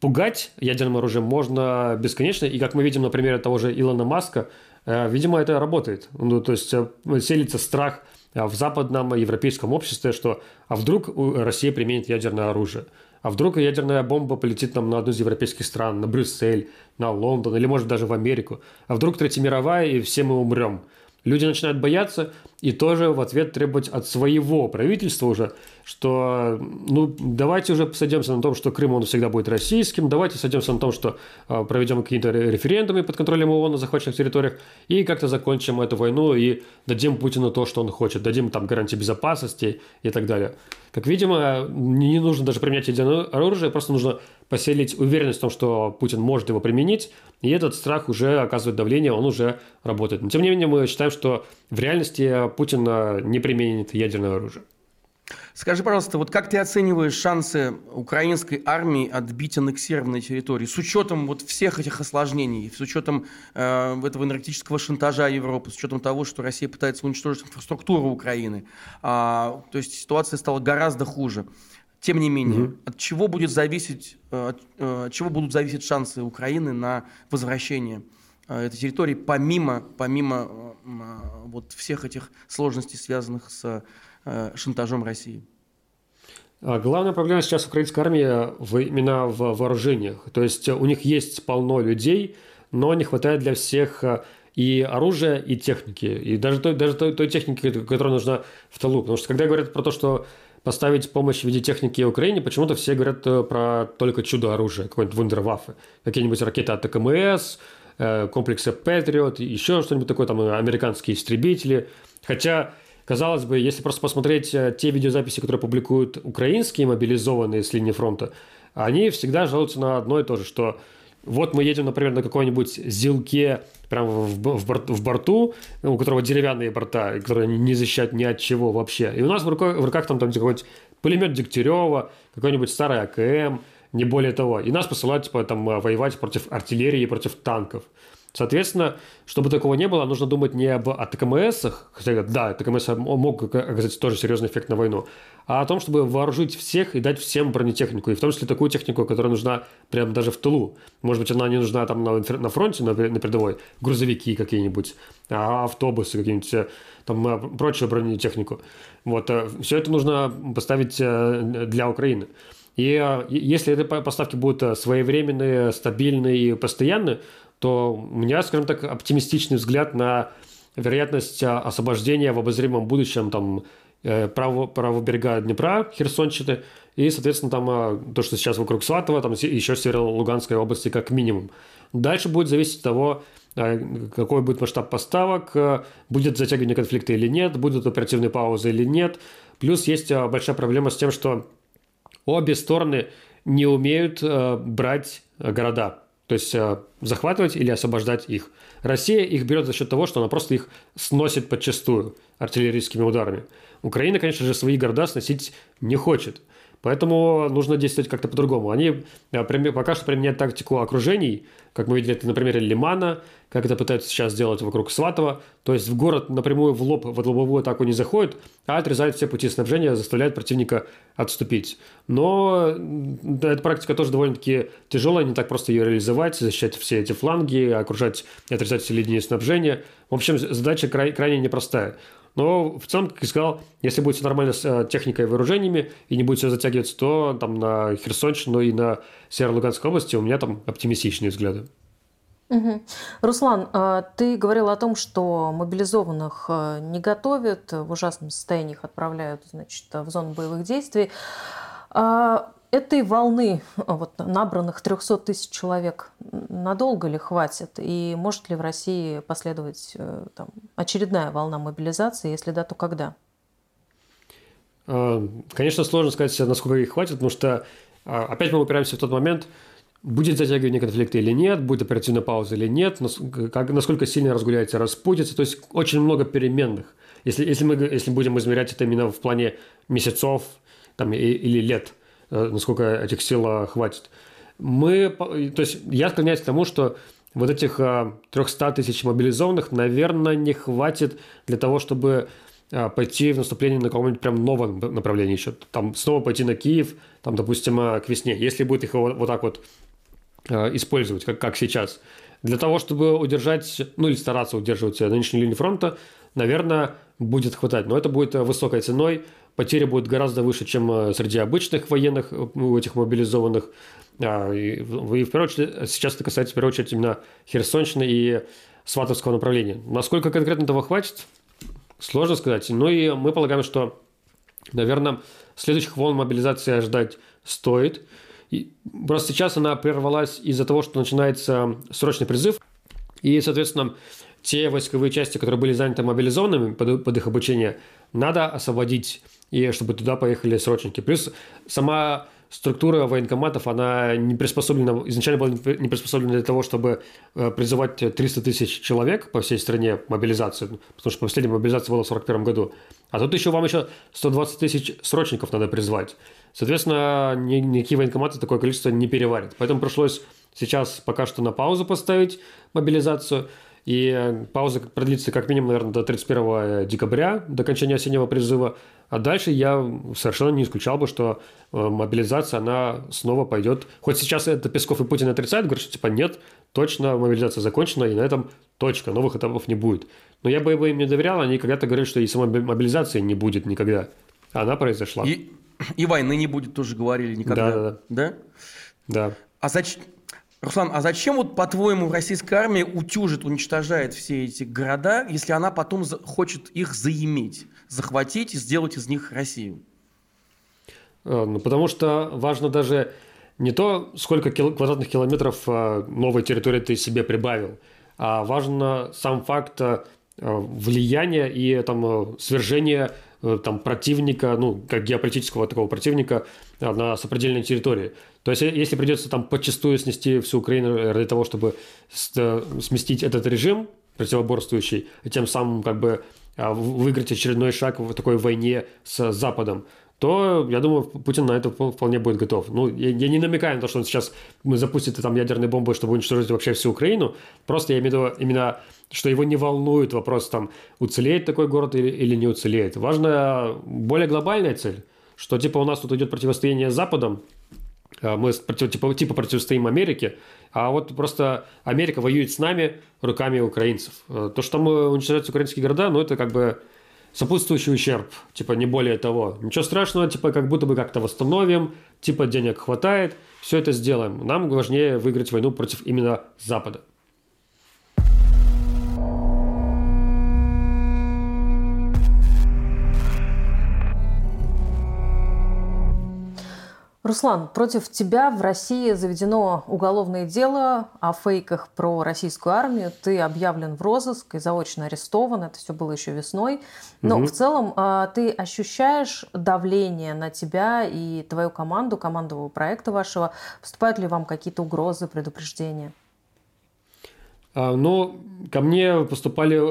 пугать ядерным оружием можно бесконечно, и как мы видим на примере того же Илона Маска, э, видимо, это работает. Ну, то есть э, селится страх э, в западном европейском обществе, что а вдруг Россия применит ядерное оружие, а вдруг ядерная бомба полетит нам на одну из европейских стран, на Брюссель, на Лондон или, может, даже в Америку, а вдруг Третья мировая, и все мы умрем – люди начинают бояться и тоже в ответ требовать от своего правительства уже, что ну давайте уже сойдемся на том, что Крым он всегда будет российским, давайте сойдемся на том, что э, проведем какие-то референдумы под контролем ООН на захваченных территориях и как-то закончим эту войну и дадим Путину то, что он хочет, дадим там гарантии безопасности и так далее. Как видимо, не нужно даже применять ядерное оружие, просто нужно поселить уверенность в том, что Путин может его применить, и этот страх уже оказывает давление, он уже работает. Но тем не менее мы считаем, что в реальности Путин не применит ядерное оружие. Скажи, пожалуйста, вот как ты оцениваешь шансы украинской армии отбить аннексированные территории с учетом вот всех этих осложнений, с учетом э, этого энергетического шантажа Европы, с учетом того, что Россия пытается уничтожить инфраструктуру Украины, а, то есть ситуация стала гораздо хуже. Тем не менее, угу. от чего будет зависеть, э, от, э, от чего будут зависеть шансы Украины на возвращение этой территории, помимо, помимо вот всех этих сложностей, связанных с шантажом России? А главная проблема сейчас украинской армии именно в вооружениях. То есть у них есть полно людей, но не хватает для всех и оружия, и техники. И даже той, даже той, той техники, которая нужна в тылу. Потому что когда говорят про то, что поставить помощь в виде техники Украине, почему-то все говорят э, про только чудо-оружие, какое-нибудь вундерваффе. Какие-нибудь ракеты от ТКМС, э, комплексы Patriot, еще что-нибудь такое, там американские истребители. Хотя, казалось бы, если просто посмотреть э, те видеозаписи, которые публикуют украинские мобилизованные с линии фронта, они всегда жалуются на одно и то же, что вот мы едем, например, на какой-нибудь зилке прямо в, в, в борту, у которого деревянные борта, которые не защищают ни от чего вообще. И у нас в руках, в руках там, там какой-нибудь пулемет Дегтярева, какой-нибудь старый АКМ, не более того. И нас посылают типа, там, воевать против артиллерии, против танков. Соответственно, чтобы такого не было, нужно думать не об АТКМСах, хотя да, АТКМС мог оказать тоже серьезный эффект на войну, а о том, чтобы вооружить всех и дать всем бронетехнику, и в том числе такую технику, которая нужна прямо даже в тылу. Может быть, она не нужна там на, на фронте, на, на передовой, грузовики какие-нибудь, а автобусы какие-нибудь, э, там э, прочую бронетехнику. Вот, э, все это нужно поставить для Украины. И если эти поставки будут своевременные, стабильные и постоянные, то у меня, скажем так, оптимистичный взгляд на вероятность а, освобождения в обозримом будущем там э, правого, правого берега Днепра, Херсонщины, и, соответственно, там а, то, что сейчас вокруг Сватова, там еще Северо-Луганской области как минимум. Дальше будет зависеть от того, а, какой будет масштаб поставок, будет затягивание конфликта или нет, будут оперативные паузы или нет. Плюс есть большая проблема с тем, что обе стороны не умеют брать города. То есть э, захватывать или освобождать их. Россия их берет за счет того, что она просто их сносит подчастую артиллерийскими ударами. Украина, конечно же, свои города сносить не хочет. Поэтому нужно действовать как-то по-другому. Они э, пока что применяют тактику окружений, как мы видели это на примере Лимана, как это пытаются сейчас сделать вокруг Сватова. То есть в город напрямую в лоб, в лобовую атаку не заходят, а отрезают все пути снабжения, заставляют противника отступить. Но эта практика тоже довольно-таки тяжелая, не так просто ее реализовать, защищать все эти фланги, окружать и отрезать все линии снабжения. В общем, задача край, крайне непростая. Но в целом, как я сказал, если будет все нормально с э, техникой и вооружениями и не будет все затягиваться, то там на Херсонщину и на Северо-Луганской области у меня там оптимистичные взгляды. Угу. Руслан, э, ты говорил о том, что мобилизованных э, не готовят, в ужасном состоянии их отправляют значит, в зону боевых действий. Этой волны, вот, набранных 300 тысяч человек, надолго ли хватит? И может ли в России последовать э, там, очередная волна мобилизации? Если да, то когда? А, конечно, сложно сказать, насколько их хватит, потому что опять мы упираемся в тот момент, будет затягивание конфликта или нет, будет оперативная пауза или нет, насколько сильно разгуляется, распутится. То есть очень много переменных. Если, если, мы, если будем измерять это именно в плане месяцев там, или лет – Э, насколько этих сил э, хватит. Мы, то есть я склоняюсь к тому, что вот этих 300 э, тысяч мобилизованных, наверное, не хватит для того, чтобы пойти в наступление на каком-нибудь прям новом направлении еще. Там снова пойти на Киев, там, допустим, к весне, если будет их вот так вот использовать, как, как сейчас. Для того, чтобы удержать, ну или стараться удерживать нынешнюю линию фронта, наверное, будет хватать. Но это будет высокой ценой, потери будут гораздо выше, чем э, среди обычных военных, э, у этих мобилизованных. А, и, и в первую очередь, сейчас это касается в первую очередь именно Херсонщины и Сватовского направления. Насколько конкретно этого хватит, сложно сказать. Ну и мы полагаем, что, наверное, следующих волн мобилизации ожидать стоит. И просто сейчас она прервалась из-за того, что начинается срочный призыв. И, соответственно, те войсковые части, которые были заняты мобилизованными под, под их обучение, надо освободить и чтобы туда поехали срочники. Плюс сама структура военкоматов, она не приспособлена, изначально была не приспособлена для того, чтобы э, призывать 300 тысяч человек по всей стране мобилизацию, потому что последняя мобилизация была в 1941 году. А тут еще вам еще 120 тысяч срочников надо призвать. Соответственно, никакие военкоматы такое количество не переварят. Поэтому пришлось сейчас пока что на паузу поставить мобилизацию – и э, пауза продлится как минимум, наверное, до 31 декабря, до окончания осеннего призыва. А дальше я совершенно не исключал бы, что э, мобилизация, она снова пойдет. Хоть сейчас это Песков и Путин отрицают, говорят, что типа нет, точно мобилизация закончена, и на этом точка, новых этапов не будет. Но я бы им не доверял, они когда-то говорили, что и самой мобилизации не будет никогда. Она произошла. И, и войны не будет, тоже говорили никогда. Да, да, да. Да? Да. А зачем, Руслан, а зачем вот, по-твоему, российская армия утюжит, уничтожает все эти города, если она потом хочет их заиметь, захватить и сделать из них Россию? А, ну, потому что важно даже не то, сколько кил- квадратных километров а, новой территории ты себе прибавил, а важно сам факт а, влияния и там, свержения Э, там, противника, ну, как геополитического такого противника э, на сопредельной территории. То есть, если придется там подчастую снести всю Украину ради того, чтобы э, сместить этот режим противоборствующий, и тем самым как бы выиграть очередной шаг в такой войне с Западом, то, я думаю, Путин на это вполне будет готов. Ну, я, я не намекаю на то, что он сейчас запустит там ядерные бомбы, чтобы уничтожить вообще всю Украину. Просто я имею в виду именно, что его не волнует вопрос, там, уцелеет такой город или, или не уцелеет. Важна более глобальная цель, что, типа, у нас тут идет противостояние с Западом, а мы против, типа, типа противостоим Америке, а вот просто Америка воюет с нами руками украинцев. Э, то, что мы уничтожаем украинские города, ну, это как бы сопутствующий ущерб, типа не более того. Ничего страшного, типа как будто бы как-то восстановим, типа денег хватает, все это сделаем. Нам важнее выиграть войну против именно Запада. Руслан, против тебя в России заведено уголовное дело о фейках про российскую армию. Ты объявлен в розыск и заочно арестован. Это все было еще весной. Но угу. в целом а, ты ощущаешь давление на тебя и твою команду, команду проекта вашего? Поступают ли вам какие-то угрозы, предупреждения? А, ну, ко мне поступали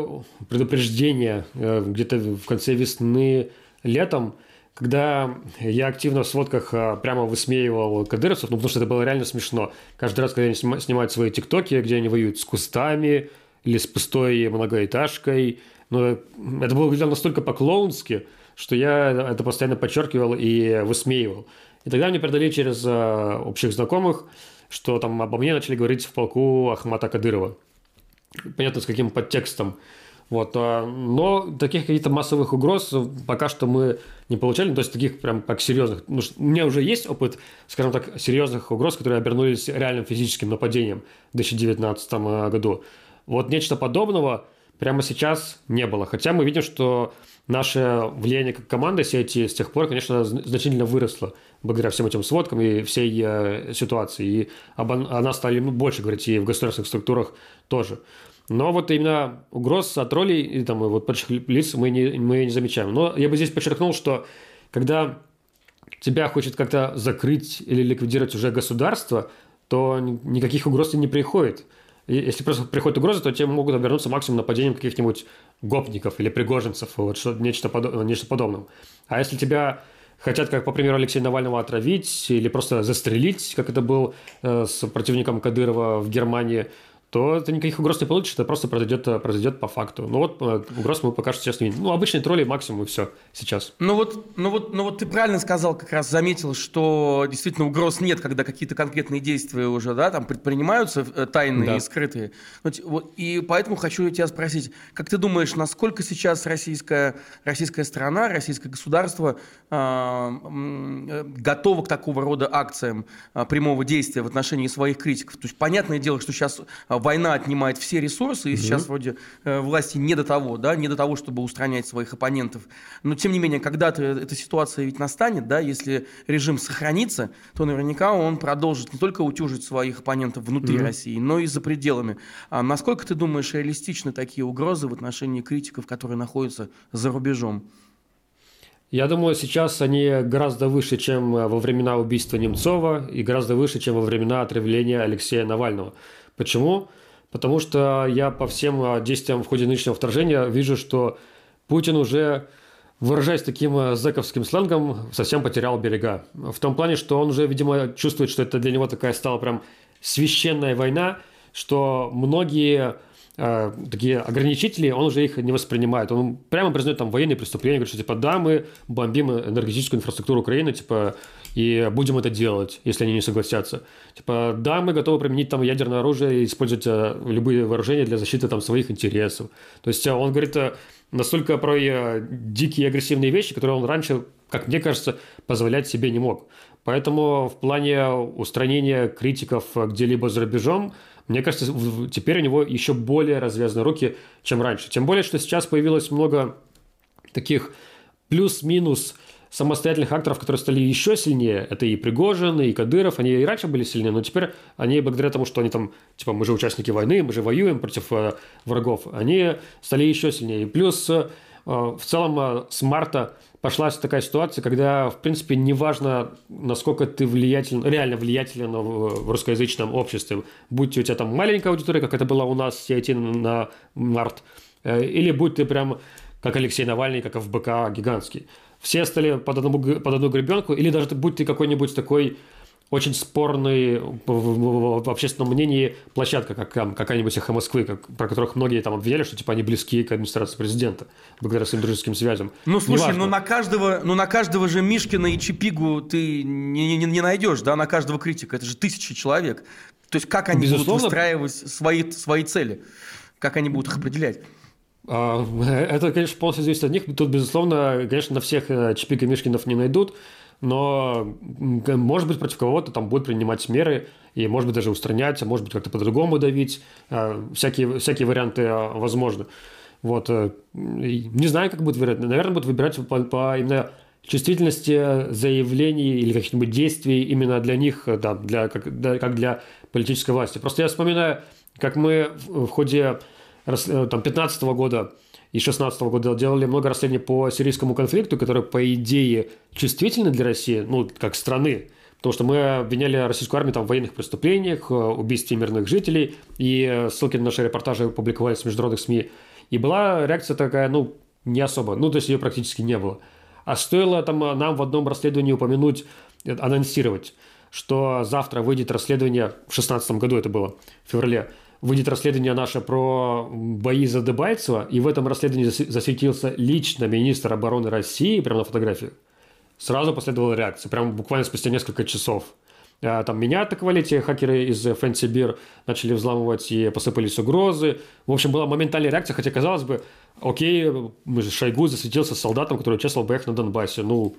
предупреждения э, где-то в конце весны, летом когда я активно в сводках а, прямо высмеивал кадыровцев, ну, потому что это было реально смешно. Каждый раз, когда они снимают свои тиктоки, где они воюют с кустами или с пустой многоэтажкой, ну, это было выглядело настолько по-клоунски, что я это постоянно подчеркивал и высмеивал. И тогда мне передали через а, общих знакомых, что там обо мне начали говорить в полку Ахмата Кадырова. Понятно, с каким подтекстом. Вот, а, но таких каких-то массовых угроз пока что мы не получали, то есть таких прям как серьезных. Ну, у меня уже есть опыт, скажем так, серьезных угроз, которые обернулись реальным физическим нападением в 2019 а, году. Вот нечто подобного прямо сейчас не было. Хотя мы видим, что наше влияние как команды сети с тех пор, конечно, значительно выросло благодаря всем этим сводкам и всей э, ситуации. И об, о нас стали больше говорить и в государственных структурах тоже. Но вот именно угроз от троллей и там вот прочих лиц мы не, мы не замечаем. Но я бы здесь подчеркнул, что когда тебя хочет как-то закрыть или ликвидировать уже государство, то никаких угроз не приходит. И если просто приходит угроза, то тебе могут обернуться максимум нападением каких-нибудь гопников или пригожинцев, вот что, нечто, подо, нечто подобное. А если тебя хотят, как по примеру Алексея Навального, отравить или просто застрелить, как это был э, с противником Кадырова в Германии, то ты никаких угроз не получишь, это просто произойдет, произойдет по факту. Ну вот э, угроз мы пока что сейчас не видим. Ну, обычные тролли максимум и все сейчас. Ну вот, ну вот, ну вот ты правильно сказал, как раз заметил, что действительно угроз нет, когда какие-то конкретные действия уже, да, там предпринимаются э, тайные да. и скрытые. Вот, и поэтому хочу тебя спросить, как ты думаешь, насколько сейчас российская, российская страна, российское государство э, готово к такого рода акциям э, прямого действия в отношении своих критиков? То есть понятное дело, что сейчас война отнимает все ресурсы, и угу. сейчас вроде э, власти не до того, да, не до того, чтобы устранять своих оппонентов. Но тем не менее, когда-то эта ситуация ведь настанет, да, если режим сохранится, то наверняка он продолжит не только утюжить своих оппонентов внутри угу. России, но и за пределами. А насколько ты думаешь реалистичны такие угрозы в отношении критиков, которые находятся за рубежом? Я думаю, сейчас они гораздо выше, чем во времена убийства Немцова и гораздо выше, чем во времена отравления Алексея Навального. Почему? Потому что я по всем а, действиям в ходе нынешнего вторжения вижу, что Путин уже, выражаясь таким а, зэковским сленгом, совсем потерял берега. В том плане, что он уже, видимо, чувствует, что это для него такая стала прям священная война, что многие э, такие ограничители, он уже их не воспринимает. Он прямо признает там военные преступления, говорит, что типа да, мы бомбим энергетическую инфраструктуру Украины, типа и будем это делать, если они не согласятся. Типа, да, мы готовы применить там ядерное оружие и использовать э, любые вооружения для защиты там своих интересов. То есть э, он говорит э, настолько про дикие агрессивные вещи, которые он раньше, как мне кажется, позволять себе не мог. Поэтому в плане устранения критиков где-либо за рубежом, мне кажется, теперь у него еще более развязаны руки, чем раньше. Тем более, что сейчас появилось много таких плюс-минус самостоятельных акторов, которые стали еще сильнее. Это и Пригожин, и Кадыров. Они и раньше были сильнее, но теперь они, благодаря тому, что они там, типа, мы же участники войны, мы же воюем против э, врагов, они стали еще сильнее. И плюс э, в целом э, с марта пошла такая ситуация, когда, в принципе, неважно, насколько ты влиятелен, реально влиятелен в русскоязычном обществе, будь у тебя там маленькая аудитория, как это было у нас CIT на март, э, или будь ты прям как Алексей Навальный, как ФБК гигантский все стали под одну, под одну гребенку, или даже будь ты какой-нибудь такой очень спорный в, общественном мнении площадка, как там, какая-нибудь эхо Москвы, как, про которых многие там обвиняли, что типа они близки к администрации президента, благодаря своим дружеским связям. Ну, слушай, ну на каждого, ну на каждого же Мишкина и Чипигу ты не, не, не найдешь, да, на каждого критика. Это же тысячи человек. То есть как они Безусловно. будут выстраивать свои, свои цели? Как они будут их определять? А, *laughs* это, конечно, полностью зависит от них. Тут, безусловно, конечно, на всех э, Чипик и Мишкинов не найдут, но, может быть, против кого-то там будут принимать меры, и, может быть, даже устранять, а может быть, как-то по-другому давить. А, всякие, всякие варианты а, возможны. Вот. Э, не знаю, как будут выбирать. Наверное, будут выбирать по, по именно чувствительности заявлений или каких-нибудь действий именно для них, э, да, для, как, да, как для политической власти. Просто я вспоминаю, как мы в ходе там, 15 года и 16 года делали много расследований по сирийскому конфликту, который, по идее, чувствительны для России, ну, как страны, потому что мы обвиняли российскую армию там, в военных преступлениях, э, убийстве мирных жителей, и э, ссылки на наши репортажи публиковались в международных СМИ. И была реакция такая, ну, не особо, ну, то есть ее практически не было. А стоило там нам в одном расследовании упомянуть, анонсировать, что завтра выйдет расследование, в 2016 году это было, в феврале, выйдет расследование наше про бои за Дебальцево, и в этом расследовании засветился лично министр обороны России, прямо на фотографии, сразу последовала реакция, прямо буквально спустя несколько часов. А, там меня атаковали те хакеры из Beer, начали взламывать и посыпались угрозы. В общем, была моментальная реакция, хотя, казалось бы, окей, Шойгу засветился солдатом, который участвовал в боях на Донбассе. Ну,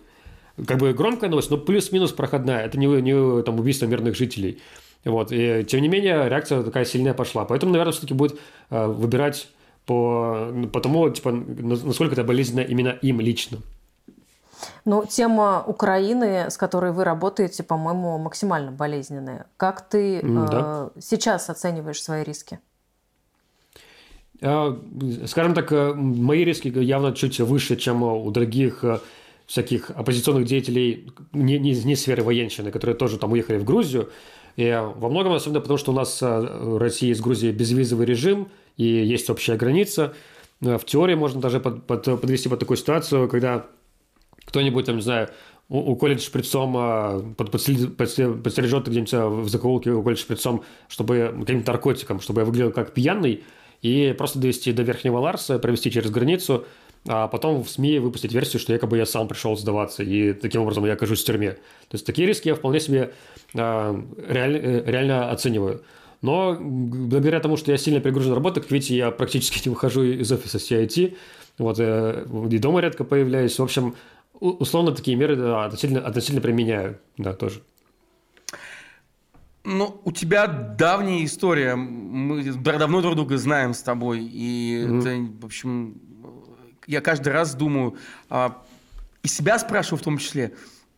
как бы громкая новость, но плюс-минус проходная. Это не, не там, убийство мирных жителей. Вот. И, тем не менее, реакция такая сильная пошла. Поэтому, наверное, все-таки будет э, выбирать по, по тому, типа, насколько это болезненно именно им лично. Ну, тема Украины, с которой вы работаете, по-моему, максимально болезненная. Как ты да. э, сейчас оцениваешь свои риски? А, скажем так, э, мои риски явно чуть выше, чем у других э, всяких оппозиционных деятелей не, не, не сферы военщины, которые тоже там уехали в Грузию. И во многом, особенно потому, что у нас э, в России с Грузией безвизовый режим, и есть общая граница. В теории можно даже под, под, подвести под такую ситуацию, когда кто-нибудь, там, не знаю, уколет шприцом, а, под, подстережет где-нибудь в закоулке, уколет шприцом, чтобы каким-то наркотиком, чтобы я выглядел как пьяный, и просто довести до Верхнего Ларса, провести через границу, а потом в СМИ выпустить версию, что якобы я сам пришел сдаваться, и таким образом я окажусь в тюрьме. То есть такие риски я вполне себе а, реаль, э, реально оцениваю. Но благодаря тому, что я сильно перегружен работой, как видите, я практически *laughs* не выхожу из офиса CIT, вот, э, и дома редко появляюсь. В общем, условно такие меры да, относительно, относительно применяю, да, тоже. Ну, у тебя давняя история. Мы давно друг друга знаем с тобой. И mm-hmm. это, в общем, я каждый раз думаю, а, и себя спрашиваю в том числе,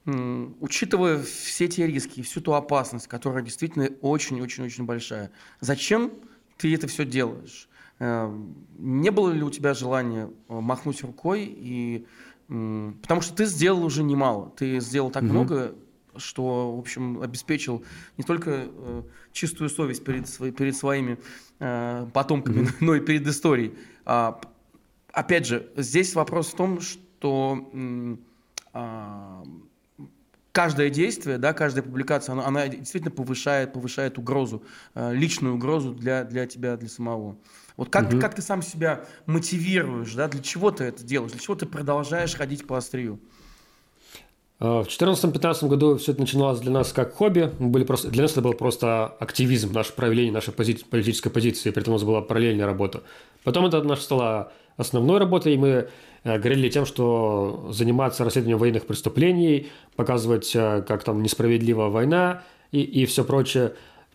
учитывая все те риски, всю ту опасность, которая действительно очень-очень-очень большая, зачем ты это все делаешь? Э, не было ли у тебя желания э, махнуть рукой и Потому что ты сделал уже немало. Ты сделал так угу. много, что, в общем, обеспечил не только э, чистую совесть перед, перед своими потомками, угу. но и перед историей. А, опять же, здесь вопрос в том, что э, каждое действие, да, каждая публикация, она, она действительно повышает, повышает угрозу, э, личную угрозу для, для тебя, для самого. Вот как, угу. как ты сам себя мотивируешь, да, для чего ты это делаешь, для чего ты продолжаешь ходить по острию? А, в 2014-2015 году все это начиналось для нас как хобби. Мы были просто, для нас это был просто активизм, наше проявление нашей пози, политической позиции, при этом у нас была параллельная работа. Потом это наша стала основной работой, мы э, горели тем, что заниматься расследованием военных преступлений, показывать, э, как там несправедлива война и, и все прочее.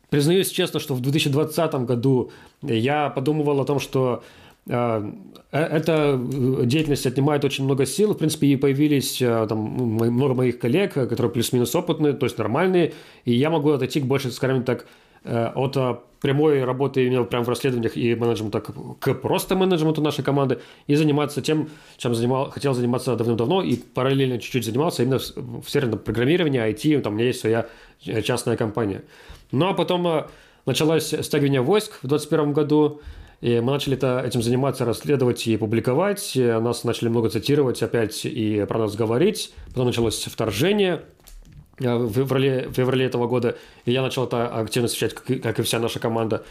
Признаюсь честно, что в 2020 году я подумывал о том, что э, эта деятельность отнимает очень много сил. В принципе, и появились там, много моих коллег, которые плюс-минус опытные, то есть нормальные. И я могу отойти к больше, скажем так, от прямой работы именно прямо в расследованиях и менеджмента к просто менеджменту нашей команды и заниматься тем, чем занимал, хотел заниматься давным-давно и параллельно чуть-чуть занимался именно в, сфере программирования, IT, там у меня есть своя частная компания. Ну а потом э, началось стягивание войск в 2021 году, и мы начали это, этим заниматься, расследовать и публиковать. Нас начали много цитировать опять и про нас говорить. Потом началось вторжение э, в феврале, в феврале этого года. И я начал это активно освещать, как, как и вся наша команда.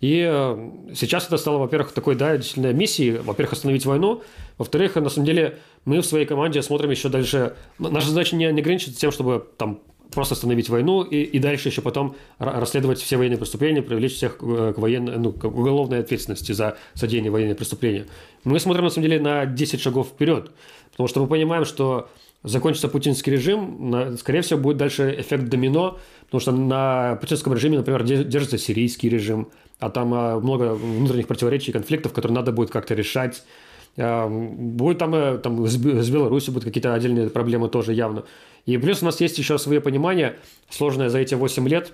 И э, сейчас это стало, во-первых, такой, да, действительно миссией. Во-первых, остановить войну. Во-вторых, на самом деле, мы в своей команде смотрим еще дальше. Наша задача не, не тем, чтобы там просто остановить войну и, и дальше еще потом расследовать все военные преступления, привлечь всех к, военной, ну, к уголовной ответственности за содеяние военных преступлений. Мы смотрим, на самом деле, на 10 шагов вперед, потому что мы понимаем, что закончится путинский режим, скорее всего, будет дальше эффект домино, потому что на путинском режиме, например, держится сирийский режим, а там а, много внутренних противоречий, конфликтов, которые надо будет как-то решать. А, будет там, э, там с Беларусью будут какие-то отдельные проблемы тоже явно. И плюс у нас есть еще свое понимание, сложное за эти 8 лет,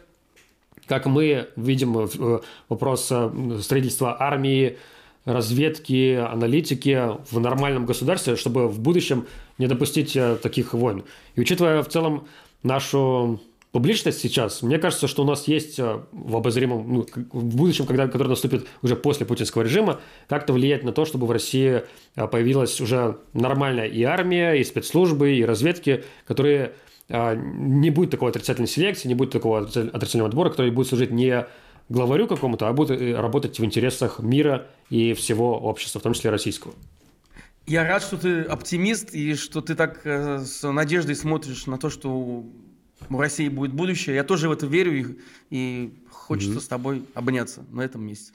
как мы видим э, вопрос э, строительства армии, разведки, аналитики в нормальном государстве, чтобы в будущем не допустить э, таких войн. И учитывая в целом нашу публичность сейчас, мне кажется, что у нас есть э, в обозримом, ну, в будущем, когда, который наступит уже после путинского режима, как-то влиять на то, чтобы в России э, появилась уже нормальная и армия, и спецслужбы, и разведки, которые не будет такой отрицательной селекции, не будет такого отрицательного отбора, который будет служить не главарю какому-то, а будет работать в интересах мира и всего общества, в том числе российского. Я рад, что ты оптимист и что ты так с надеждой смотришь на то, что у России будет будущее. Я тоже в это верю и, и хочется mm-hmm. с тобой обняться на этом месте.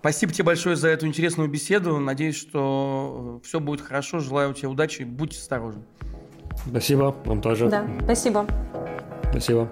Спасибо тебе большое за эту интересную беседу. Надеюсь, что все будет хорошо. Желаю тебе удачи. Будь осторожен. Спасибо. Вам тоже. Да, спасибо. Спасибо.